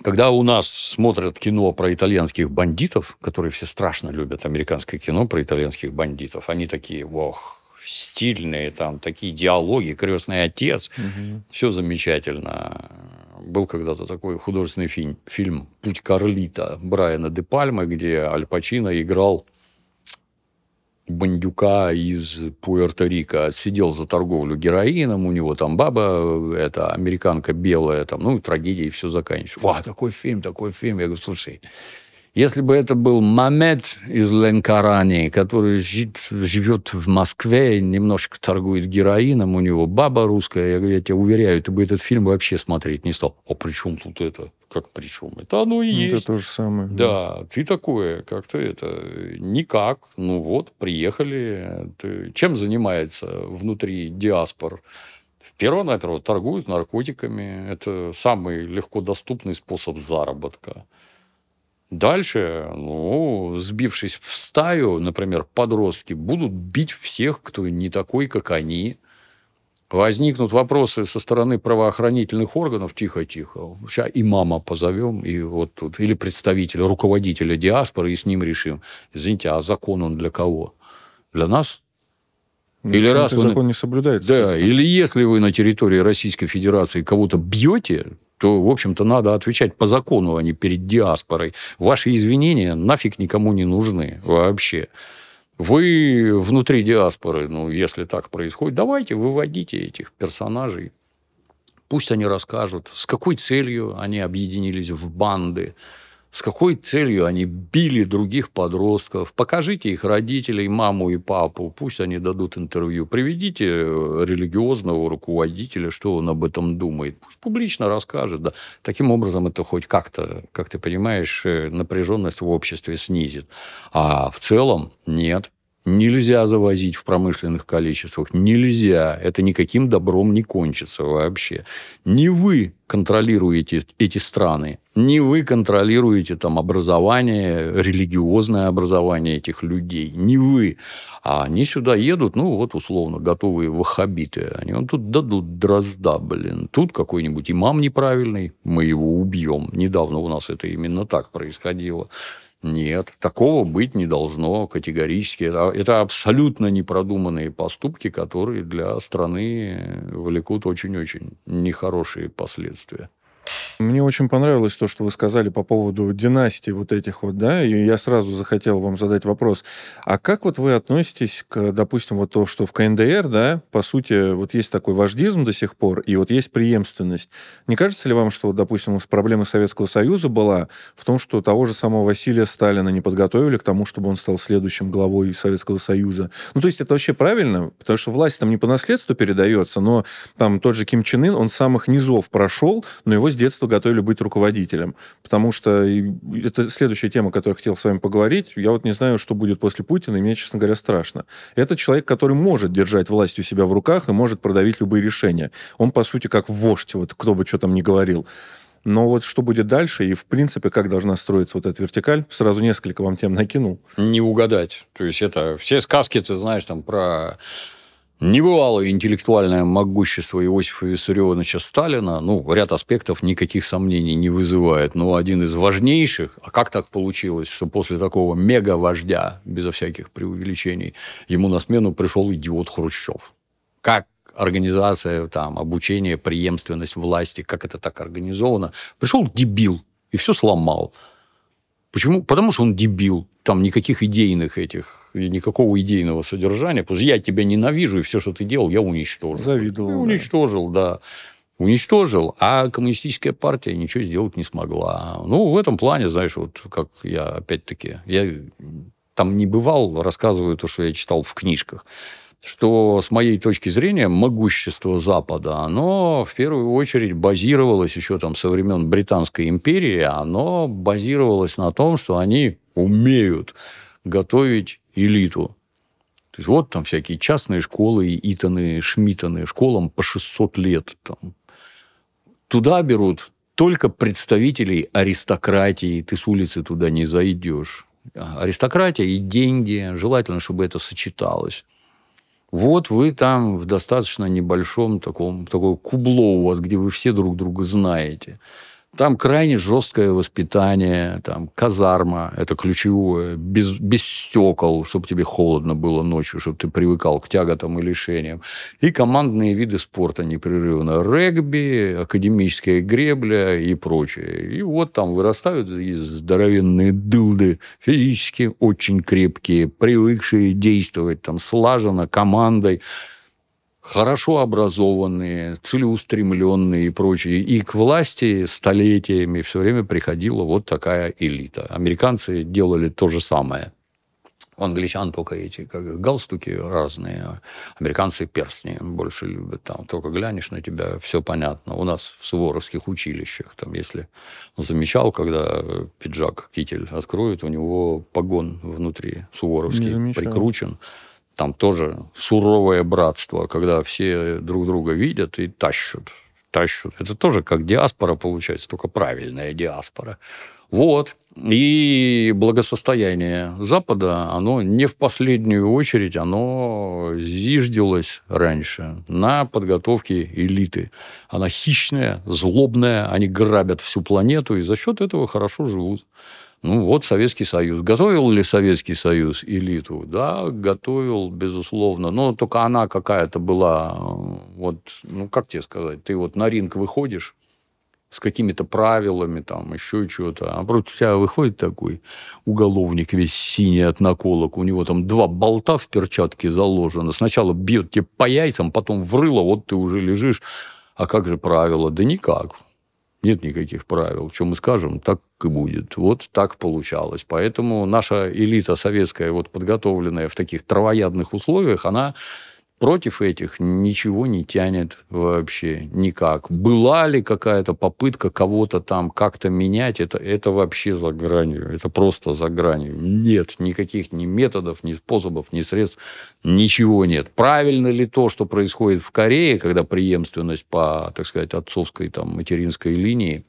когда у нас смотрят кино про итальянских бандитов, которые все страшно любят американское кино про итальянских бандитов, они такие, ох, стильные, там такие диалоги, крестный отец, угу. все замечательно. Был когда-то такой художественный фильм, фильм «Путь Карлита» Брайана де Пальмы, где Аль Пачино играл бандюка из Пуэрто-Рико отсидел за торговлю героином, у него там баба, это американка белая, там, ну, трагедия, и все заканчивается. Ва, такой фильм, такой фильм. Я говорю, слушай, если бы это был Мамед из Ленкарани, который живет в Москве, немножко торгует героином, у него баба русская, я, говорю, я тебя уверяю, ты бы этот фильм вообще смотреть не стал. А при чем тут это? Как при чем? Это оно и ну, есть. Это то же самое. Да, ты такое, как-то это, никак. Ну вот, приехали. Ты, чем занимается внутри диаспор? Перво-наперво торгуют наркотиками. Это самый легко доступный способ заработка. Дальше, ну, сбившись в стаю, например, подростки будут бить всех, кто не такой, как они. Возникнут вопросы со стороны правоохранительных органов, тихо-тихо. Сейчас и мама позовем, и вот тут, или представителя, руководителя диаспоры, и с ним решим. Извините, а закон он для кого? Для нас? Ну, или раз вы... закон не соблюдается. Да, или если вы на территории Российской Федерации кого-то бьете, то, в общем-то, надо отвечать по закону, а не перед диаспорой. Ваши извинения нафиг никому не нужны вообще. Вы внутри диаспоры, ну, если так происходит, давайте выводите этих персонажей. Пусть они расскажут, с какой целью они объединились в банды, с какой целью они били других подростков. Покажите их родителей, маму и папу, пусть они дадут интервью. Приведите э, религиозного руководителя, что он об этом думает. Пусть публично расскажет. Да. Таким образом, это хоть как-то, как ты понимаешь, э, напряженность в обществе снизит. А в целом нет. Нельзя завозить в промышленных количествах. Нельзя. Это никаким добром не кончится вообще. Не вы контролируете эти страны. Не вы контролируете там образование, религиозное образование этих людей. Не вы. А они сюда едут, ну, вот условно, готовые ваххабиты. Они вот тут дадут дрозда, блин. Тут какой-нибудь имам неправильный, мы его убьем. Недавно у нас это именно так происходило. Нет, такого быть не должно категорически. Это, это абсолютно непродуманные поступки, которые для страны влекут очень-очень нехорошие последствия. Мне очень понравилось то, что вы сказали по поводу династии вот этих вот, да, и я сразу захотел вам задать вопрос. А как вот вы относитесь к, допустим, вот то, что в КНДР, да, по сути, вот есть такой вождизм до сих пор, и вот есть преемственность. Не кажется ли вам, что, вот, допустим, проблема Советского Союза была в том, что того же самого Василия Сталина не подготовили к тому, чтобы он стал следующим главой Советского Союза? Ну, то есть это вообще правильно? Потому что власть там не по наследству передается, но там тот же Ким Чен Ын, он с самых низов прошел, но его с детства готовили быть руководителем. Потому что это следующая тема, о которой хотел с вами поговорить. Я вот не знаю, что будет после Путина, и мне, честно говоря, страшно. Это человек, который может держать власть у себя в руках и может продавить любые решения. Он, по сути, как вождь, вот кто бы что там ни говорил. Но вот что будет дальше и, в принципе, как должна строиться вот эта вертикаль, сразу несколько вам тем накинул. Не угадать. То есть, это все сказки, ты знаешь, там про небывалое интеллектуальное могущество Иосифа Виссарионовича Сталина, ну, ряд аспектов никаких сомнений не вызывает, но один из важнейших, а как так получилось, что после такого мега-вождя, безо всяких преувеличений, ему на смену пришел идиот Хрущев? Как организация, там, обучение, преемственность власти, как это так организовано. Пришел дебил и все сломал. Почему? Потому что он дебил. Там никаких идейных этих, никакого идейного содержания. Что я тебя ненавижу, и все, что ты делал, я уничтожил. Завидовал. Уничтожил, да. да. Уничтожил, а коммунистическая партия ничего сделать не смогла. Ну, в этом плане, знаешь, вот как я, опять-таки, я там не бывал, рассказываю то, что я читал в книжках что с моей точки зрения могущество Запада, оно в первую очередь базировалось еще там со времен Британской империи, оно базировалось на том, что они умеют готовить элиту. То есть вот там всякие частные школы, Итаны, Шмитаны, школам по 600 лет. Там. Туда берут только представителей аристократии, ты с улицы туда не зайдешь. Аристократия и деньги, желательно, чтобы это сочеталось. Вот вы там в достаточно небольшом таком, такое кубло у вас, где вы все друг друга знаете. Там крайне жесткое воспитание, там казарма, это ключевое, без, без стекол, чтобы тебе холодно было ночью, чтобы ты привыкал к тяготам и лишениям. И командные виды спорта непрерывно. Регби, академическая гребля и прочее. И вот там вырастают здоровенные дылды, физически очень крепкие, привыкшие действовать там слаженно, командой хорошо образованные, целеустремленные и прочие. И к власти столетиями все время приходила вот такая элита. Американцы делали то же самое. У англичан только эти как галстуки разные, американцы перстни больше любят. Там только глянешь на тебя, все понятно. У нас в суворовских училищах, там, если замечал, когда пиджак, китель откроют, у него погон внутри суворовский прикручен там тоже суровое братство, когда все друг друга видят и тащут. Тащут. Это тоже как диаспора получается, только правильная диаспора. Вот. И благосостояние Запада, оно не в последнюю очередь, оно зиждилось раньше на подготовке элиты. Она хищная, злобная, они грабят всю планету и за счет этого хорошо живут. Ну, вот Советский Союз. Готовил ли Советский Союз элиту? Да, готовил, безусловно. Но только она какая-то была, вот, ну, как тебе сказать, ты вот на ринг выходишь, с какими-то правилами, там, еще что-то. А против тебя выходит такой уголовник весь синий от наколок, у него там два болта в перчатке заложено. Сначала бьет тебе по яйцам, потом в рыло, вот ты уже лежишь. А как же правила? Да никак. Нет никаких правил. Что мы скажем, так и будет. Вот так получалось. Поэтому наша элита советская, вот подготовленная в таких травоядных условиях, она против этих ничего не тянет вообще никак. Была ли какая-то попытка кого-то там как-то менять, это, это вообще за гранью. Это просто за гранью. Нет никаких ни методов, ни способов, ни средств. Ничего нет. Правильно ли то, что происходит в Корее, когда преемственность по, так сказать, отцовской, там, материнской линии,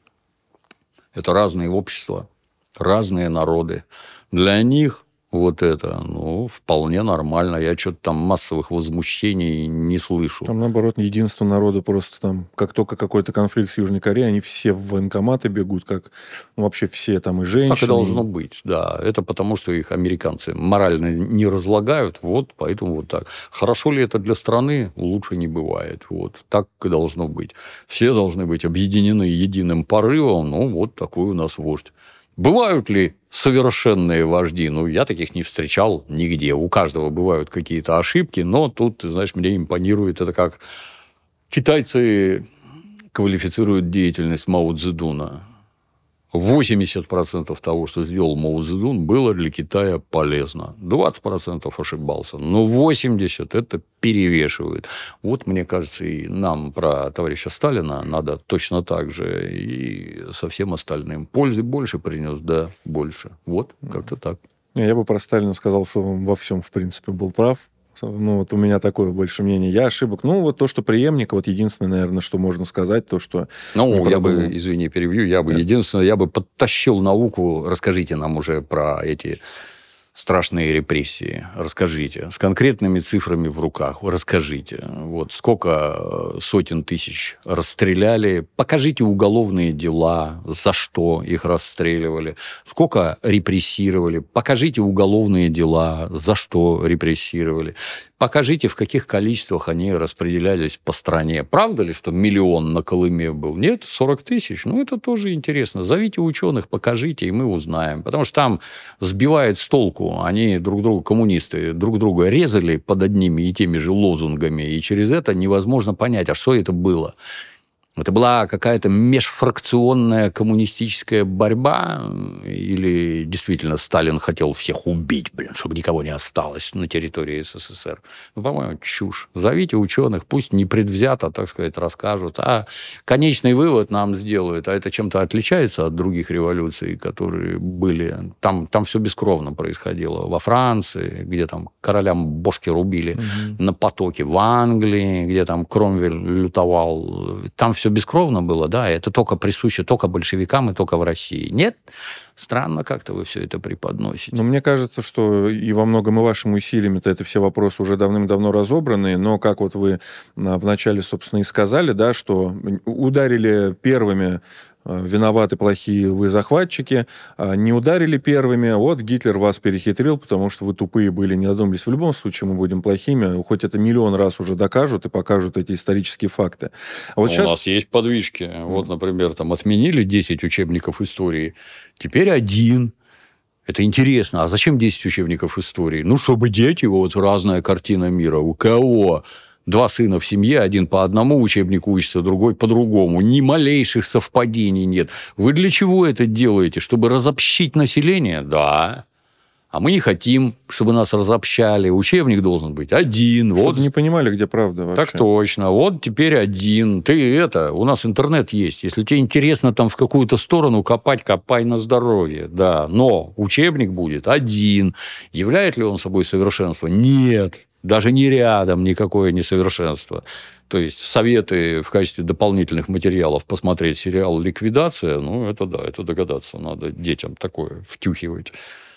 это разные общества, разные народы. Для них вот это, ну, вполне нормально. Я что-то там массовых возмущений не слышу. Там, наоборот, единство народа просто там, как только какой-то конфликт с Южной Кореей, они все в военкоматы бегут, как ну, вообще все там и женщины. Так и должно быть, да. Это потому, что их американцы морально не разлагают, вот, поэтому вот так. Хорошо ли это для страны? Лучше не бывает. Вот, так и должно быть. Все должны быть объединены единым порывом, ну, вот такой у нас вождь. Бывают ли совершенные вожди? Ну, я таких не встречал нигде. У каждого бывают какие-то ошибки, но тут, знаешь, мне импонирует это как китайцы квалифицируют деятельность Мао Цзэдуна. 80% того, что сделал Мао Цзэдун, было для Китая полезно. 20% ошибался, но 80% это перевешивает. Вот, мне кажется, и нам про товарища Сталина надо точно так же и со всем остальным. Пользы больше принес, да, больше. Вот, как-то так. Я бы про Сталина сказал, что он во всем, в принципе, был прав. Ну, вот у меня такое больше мнение. Я ошибок. Ну, вот то, что преемник, вот единственное, наверное, что можно сказать, то, что... Ну, я бы, извини, перебью, я бы, да. единственное, я бы подтащил науку, расскажите нам уже про эти страшные репрессии. Расскажите. С конкретными цифрами в руках. Расскажите. Вот сколько э, сотен тысяч расстреляли. Покажите уголовные дела, за что их расстреливали. Сколько репрессировали. Покажите уголовные дела, за что репрессировали. Покажите, в каких количествах они распределялись по стране. Правда ли, что миллион на Колыме был? Нет, 40 тысяч. Ну, это тоже интересно. Зовите ученых, покажите, и мы узнаем. Потому что там сбивает с толку. Они друг друга, коммунисты, друг друга резали под одними и теми же лозунгами. И через это невозможно понять, а что это было. Это была какая-то межфракционная коммунистическая борьба, или действительно Сталин хотел всех убить, блин, чтобы никого не осталось на территории СССР. Ну, по-моему, чушь. Зовите ученых, пусть не предвзято, так сказать, расскажут, а конечный вывод нам сделают, а это чем-то отличается от других революций, которые были. Там, там все бескровно происходило. Во Франции, где там королям бошки рубили, угу. на потоке, в Англии, где там Кромвель лютовал, там все все бескровно было, да, это только присуще только большевикам и только в России. Нет, странно как-то вы все это преподносите. Ну, мне кажется, что и во многом и вашими усилиями-то это все вопросы уже давным-давно разобраны, но как вот вы а, вначале, собственно, и сказали, да, что ударили первыми виноваты плохие вы захватчики, а не ударили первыми, вот Гитлер вас перехитрил, потому что вы тупые были, не додумались. В любом случае мы будем плохими, хоть это миллион раз уже докажут и покажут эти исторические факты. А вот У сейчас... нас есть подвижки. Вот, например, там отменили 10 учебников истории, теперь один. Это интересно. А зачем 10 учебников истории? Ну, чтобы дети, вот разная картина мира. У кого? Два сына в семье, один по одному учебнику учится, другой по другому. Ни малейших совпадений нет. Вы для чего это делаете? Чтобы разобщить население? Да. А мы не хотим, чтобы нас разобщали. Учебник должен быть один. Чтобы вот. не понимали, где правда вообще. Так точно. Вот теперь один. Ты это, у нас интернет есть. Если тебе интересно там в какую-то сторону копать, копай на здоровье. Да. Но учебник будет один. Являет ли он собой совершенство? Нет даже не рядом никакое несовершенство. То есть советы в качестве дополнительных материалов посмотреть сериал «Ликвидация», ну, это да, это догадаться надо детям такое втюхивать.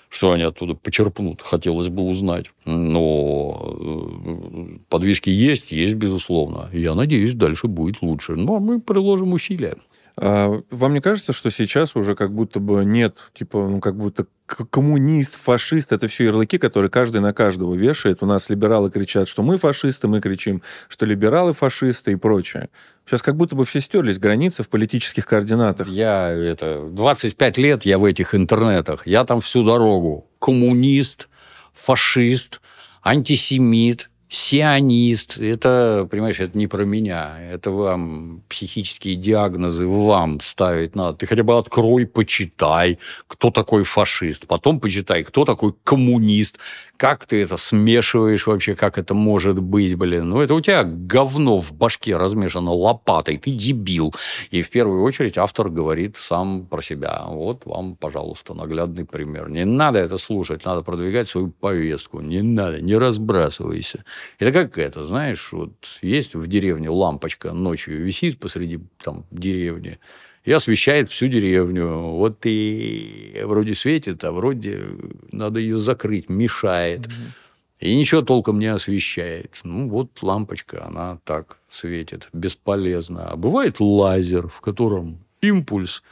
Что они оттуда почерпнут, хотелось бы узнать. Но э, подвижки есть, есть, безусловно. Я надеюсь, дальше будет лучше. Но ну, а мы приложим усилия. А вам не кажется, что сейчас уже как будто бы нет, типа, ну, как будто коммунист, фашист, это все ярлыки, которые каждый на каждого вешает. У нас либералы кричат, что мы фашисты, мы кричим, что либералы фашисты и прочее. Сейчас как будто бы все стерлись границы в политических координатах. Я это 25 лет я в этих интернетах, я там всю дорогу коммунист, фашист, антисемит, сионист, это, понимаешь, это не про меня, это вам психические диагнозы вам ставить надо. Ты хотя бы открой, почитай, кто такой фашист, потом почитай, кто такой коммунист, как ты это смешиваешь вообще, как это может быть, блин. Ну, это у тебя говно в башке размешано лопатой, ты дебил. И в первую очередь автор говорит сам про себя. Вот вам, пожалуйста, наглядный пример. Не надо это слушать, надо продвигать свою повестку. Не надо, не разбрасывайся. Это как это, знаешь, вот есть в деревне лампочка ночью висит посреди там деревни и освещает всю деревню. Вот и вроде светит, а вроде надо ее закрыть, мешает. И ничего толком не освещает. Ну, вот лампочка, она так светит, бесполезно. А бывает лазер, в котором импульс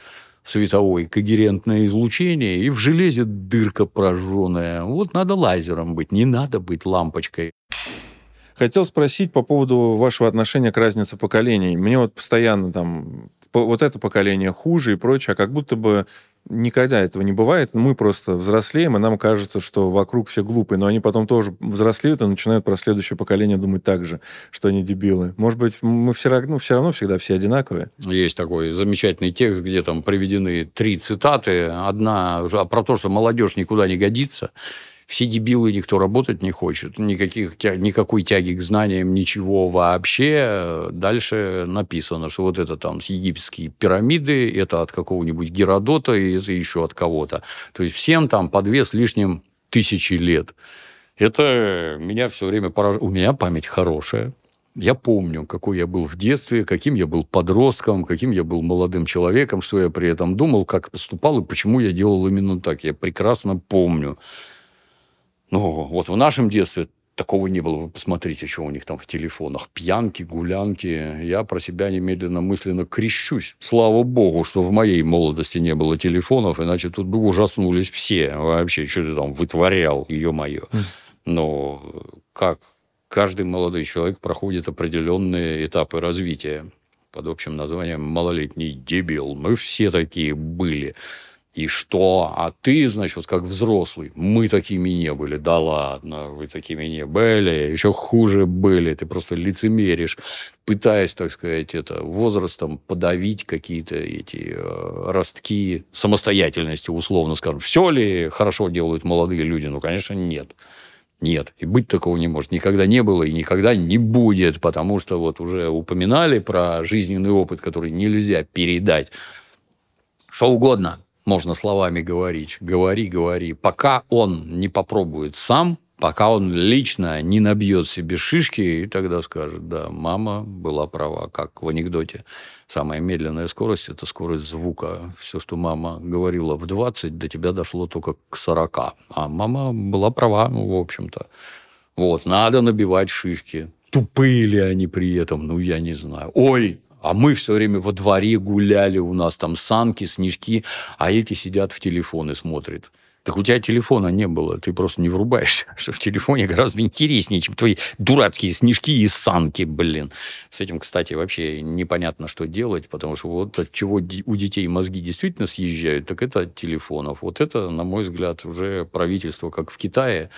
световой, когерентное излучение, и в железе дырка прожженная. Вот надо лазером быть, не надо быть лампочкой. Хотел спросить по поводу вашего отношения к разнице поколений. Мне вот постоянно там вот это поколение хуже и прочее, а как будто бы никогда этого не бывает. Мы просто взрослеем, и нам кажется, что вокруг все глупые, но они потом тоже взрослеют и начинают про следующее поколение думать так же, что они дебилы. Может быть, мы все ну, все равно всегда все одинаковые. Есть такой замечательный текст, где там приведены три цитаты. Одна уже про то, что молодежь никуда не годится. Все дебилы, никто работать не хочет. Никаких, никакой тяги к знаниям, ничего вообще. Дальше написано, что вот это там египетские пирамиды, это от какого-нибудь Геродота, и это еще от кого-то. То есть всем там по две с лишним тысячи лет. Это меня все время поражает. У меня память хорошая. Я помню, какой я был в детстве, каким я был подростком, каким я был молодым человеком, что я при этом думал, как поступал и почему я делал именно так. Я прекрасно помню. Ну, вот в нашем детстве такого не было. Вы посмотрите, что у них там в телефонах. Пьянки, гулянки. Я про себя немедленно мысленно крещусь. Слава богу, что в моей молодости не было телефонов, иначе тут бы ужаснулись все. Вообще, что ты там вытворял, ее-мое. Но как каждый молодой человек проходит определенные этапы развития под общим названием «малолетний дебил». Мы все такие были. И что? А ты, значит, вот как взрослый, мы такими не были. Да ладно, вы такими не были. Еще хуже были. Ты просто лицемеришь, пытаясь, так сказать, это возрастом подавить какие-то эти э, ростки самостоятельности, условно скажем. Все ли хорошо делают молодые люди? Ну, конечно, нет. Нет, и быть такого не может. Никогда не было и никогда не будет, потому что вот уже упоминали про жизненный опыт, который нельзя передать. Что угодно можно словами говорить. Говори, говори. Пока он не попробует сам, пока он лично не набьет себе шишки, и тогда скажет, да, мама была права, как в анекдоте. Самая медленная скорость – это скорость звука. Все, что мама говорила в 20, до тебя дошло только к 40. А мама была права, ну, в общем-то. Вот, надо набивать шишки. Тупые ли они при этом? Ну, я не знаю. Ой, а мы все время во дворе гуляли, у нас там санки, снежки, а эти сидят в телефоны смотрят. Так у тебя телефона не было, ты просто не врубаешься, что в телефоне гораздо интереснее, чем твои дурацкие снежки и санки, блин. С этим, кстати, вообще непонятно, что делать, потому что вот от чего у детей мозги действительно съезжают, так это от телефонов. Вот это, на мой взгляд, уже правительство, как в Китае,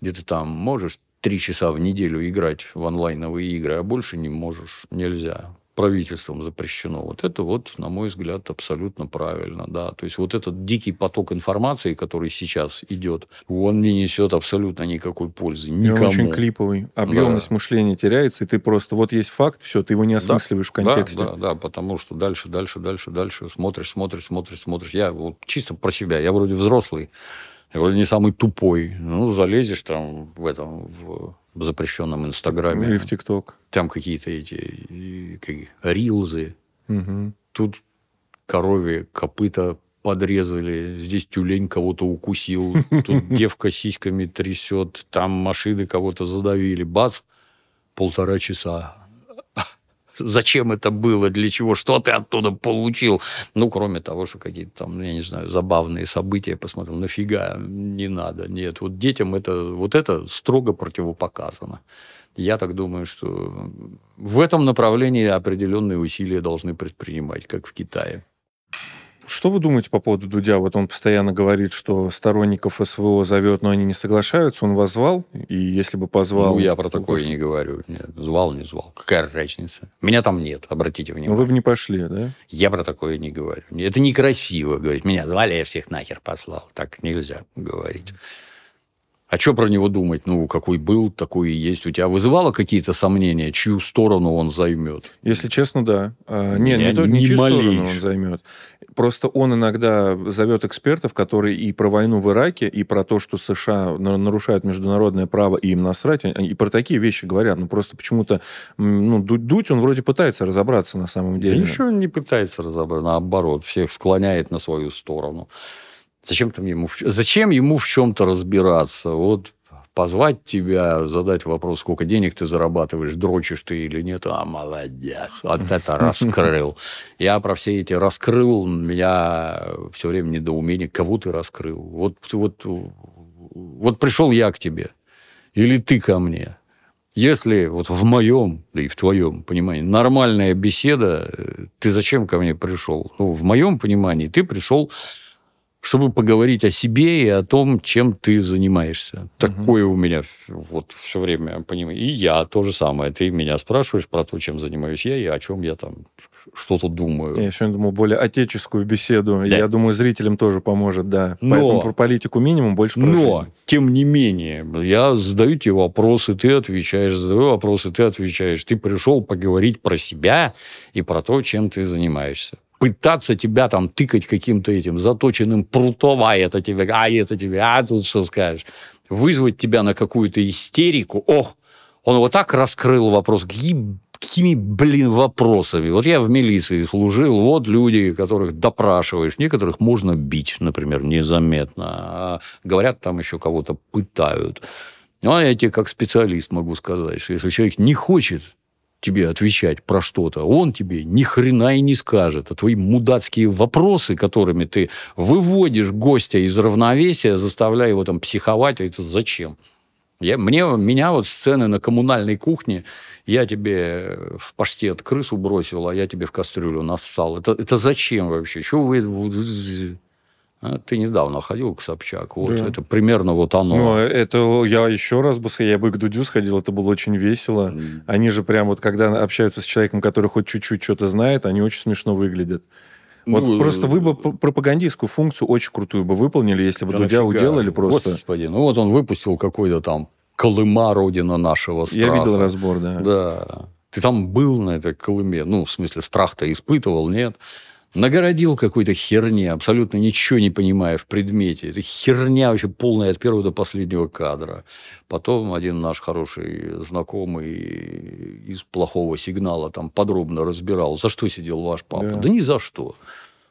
где ты там можешь три часа в неделю играть в онлайновые игры, а больше не можешь, нельзя правительством запрещено. Вот это вот, на мой взгляд, абсолютно правильно, да. То есть вот этот дикий поток информации, который сейчас идет, он не несет абсолютно никакой пользы И он никому. очень клиповый. Объемность Да. мышления теряется, и ты просто... Вот есть факт, все, ты его не Да, осмысливаешь в контексте. Да, да, да, потому что дальше, дальше, дальше, дальше смотришь, смотришь, смотришь, смотришь. Я вот чисто про себя. Я вроде взрослый, я вроде не самый тупой. Ну, залезешь там в этом, в запрещенном Инстаграме. Или в ТикТок. Там какие-то эти как, рилзы. Мгм. Тут корове копыта подрезали, здесь тюлень кого-то укусил, тут девка сиськами трясет, там машины кого-то задавили. Бац, полтора часа. Зачем это было? Для чего? Что ты оттуда получил? Ну, кроме того, что какие-то там, я не знаю, забавные события посмотрел. Нафига? Не надо. Нет. Вот детям это, вот это строго противопоказано. Я так думаю, что в этом направлении определенные усилия должны предпринимать, как в Китае. Что вы думаете по поводу Дудя? Вот он постоянно говорит, что сторонников СВО зовет, но они не соглашаются. Он вас звал? И если бы позвал... Ну, я про такое не говорю. Нет, звал, не звал. Какая разница? Меня там нет, обратите Ну, внимание. вы бы не пошли, да? Я про такое не говорю. Это некрасиво говорить. Меня звали, я всех нахер послал. Так нельзя говорить. А что про него думать? Ну, какой был, такой и есть. У тебя вызывало какие-то сомнения, чью сторону он займет? Если честно, да. А, не, Меня не, то, не чью сторону малейшего. он займет. Просто он иногда зовет экспертов, которые и про войну в Ираке, и про то, что США на- нарушают международное право, и им насрать, и про такие вещи говорят. Ну, просто почему-то, ну, Ду- Дудь, он вроде пытается разобраться на самом Да деле. ничего не пытается разобрать, наоборот, всех склоняет на свою сторону. Зачем, там ему, зачем ему в чем-то разбираться? Вот позвать тебя, задать вопрос, сколько денег ты зарабатываешь, дрочишь ты или нет, а молодец, вот это раскрыл. Я про все эти раскрыл, меня все время недоумение, кого ты раскрыл? Вот, вот, вот пришел я к тебе, или ты ко мне. Если вот в моем, да и в твоем понимании, нормальная беседа, э, ты зачем ко мне пришел? Ну, в моем понимании, ты пришел, чтобы поговорить о себе и о том, чем ты занимаешься. Такое у меня вот все время понимаю. И я то же самое. Ты меня спрашиваешь про то, чем занимаюсь я и о чем я там что-то думаю. Я сегодня думал более отеческую беседу. Я думаю, зрителям тоже поможет, да. Но- Поэтому про политику минимум, больше про Но, жизнь. тем не менее, я задаю тебе вопросы, ты отвечаешь, задаю вопросы, ты отвечаешь. Ты пришел поговорить про себя и про то, чем ты занимаешься. Пытаться тебя там тыкать каким-то этим заточенным прутом, а это тебе, а это тебе, а тут что скажешь. Вызвать тебя на какую-то истерику. Ох, он вот так раскрыл вопрос. Какими, блин, вопросами. Вот я в милиции служил, вот люди, которых допрашиваешь, некоторых можно бить, например, незаметно, а говорят, там еще кого-то пытают. Ну, а я тебе как специалист могу сказать, что если человек не хочет тебе отвечать про что-то, он тебе ни хрена и не скажет. А твои мудацкие вопросы, которыми ты выводишь гостя из равновесия, заставляя его там психовать, а это зачем? Я, мне, меня вот сцены на коммунальной кухне, я тебе в паштет крысу бросил, а я тебе в кастрюлю нассал. Это, это зачем вообще? Чего вы... А, Ты недавно ходил к Собчак. Вот Да. это примерно вот оно. Ну, это я еще раз бы сходил, я бы к Дудю сходил, это было очень весело. Они же прям вот, когда общаются с человеком, который хоть чуть-чуть что-то знает, они очень смешно выглядят. Вот Ну, просто вы бы п- пропагандистскую функцию очень крутую бы выполнили, если бы Да Дудя нафига? уделали просто. Господи, ну вот он выпустил какой-то там Колыма, родина нашего страха. Я видел разбор, да. Да. Ты там был на этой Колыме? Ну, в смысле, страх-то испытывал, нет? Нагородил какой-то херни, абсолютно ничего не понимая в предмете. Это херня вообще полная от первого до последнего кадра. Потом один наш хороший знакомый из плохого сигнала там подробно разбирал, за что сидел ваш папа. Да. Да, ни за что.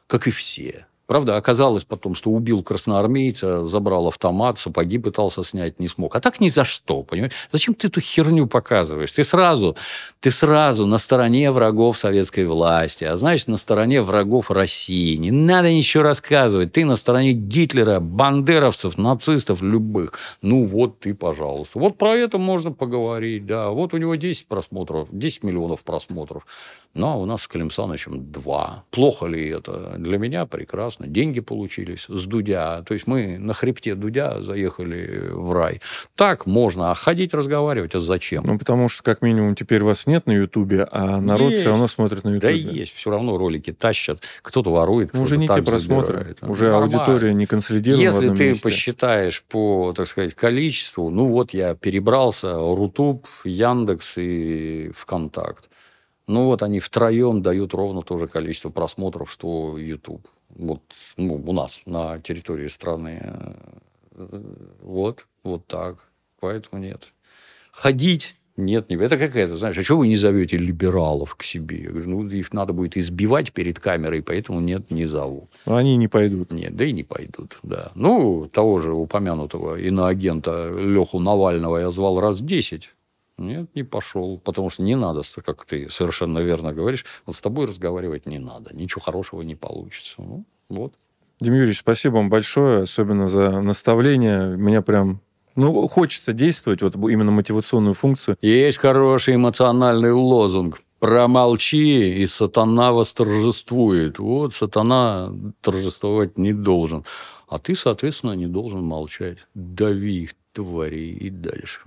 Как и все. Правда, оказалось потом, что убил красноармейца, забрал автомат, сапоги пытался снять, не смог. А так ни за что, понимаешь? Зачем ты эту херню показываешь? Ты сразу, ты сразу на стороне врагов советской власти, а значит, на стороне врагов России. Не надо ничего рассказывать. Ты на стороне Гитлера, бандеровцев, нацистов любых. Ну вот ты, пожалуйста. Вот про это можно поговорить, да. Вот у него 10 просмотров, 10 миллионов просмотров. Ну, а у нас с Клим Санычем два. Плохо ли это? Для меня прекрасно. Деньги получились с Дудя. То есть, мы на хребте Дудя заехали в рай. Так можно. А ходить разговаривать, а зачем? Ну, потому что, как минимум, теперь вас нет на Ютубе, а народ Есть. все равно смотрит на да Ютубе. есть. Все равно ролики тащат. Кто-то ворует, Ну, кто-то уже не те просмотры. забирает. Уже Нормально. аудитория не консолидирована Если ты месте. посчитаешь по, так сказать, количеству, ну вот я перебрался, Рутуб, Яндекс и ВКонтакт. Ну вот они втроем дают ровно то же количество просмотров, что YouTube. Вот ну, у нас на территории страны. Э, Вот, вот так. Поэтому нет. Ходить нет, не... это какая-то, знаешь, а что вы не зовете либералов к себе? Я говорю, ну, их надо будет избивать перед камерой, поэтому нет, не зову. Но они не пойдут. Нет, да и не пойдут, да. Ну, того же упомянутого иноагента Леху Навального я звал раз 10. Нет, не пошел, потому что не надо, как ты совершенно верно говоришь, вот с тобой разговаривать не надо, ничего хорошего не получится. Ну, вот. Дим Юрьевич, спасибо вам большое, особенно за наставление. Меня прям... Ну, хочется действовать, вот именно мотивационную функцию. Есть хороший эмоциональный лозунг. Промолчи, и сатана восторжествует. Вот сатана торжествовать не должен. А ты, соответственно, не должен молчать. Дави их, твари, и дальше.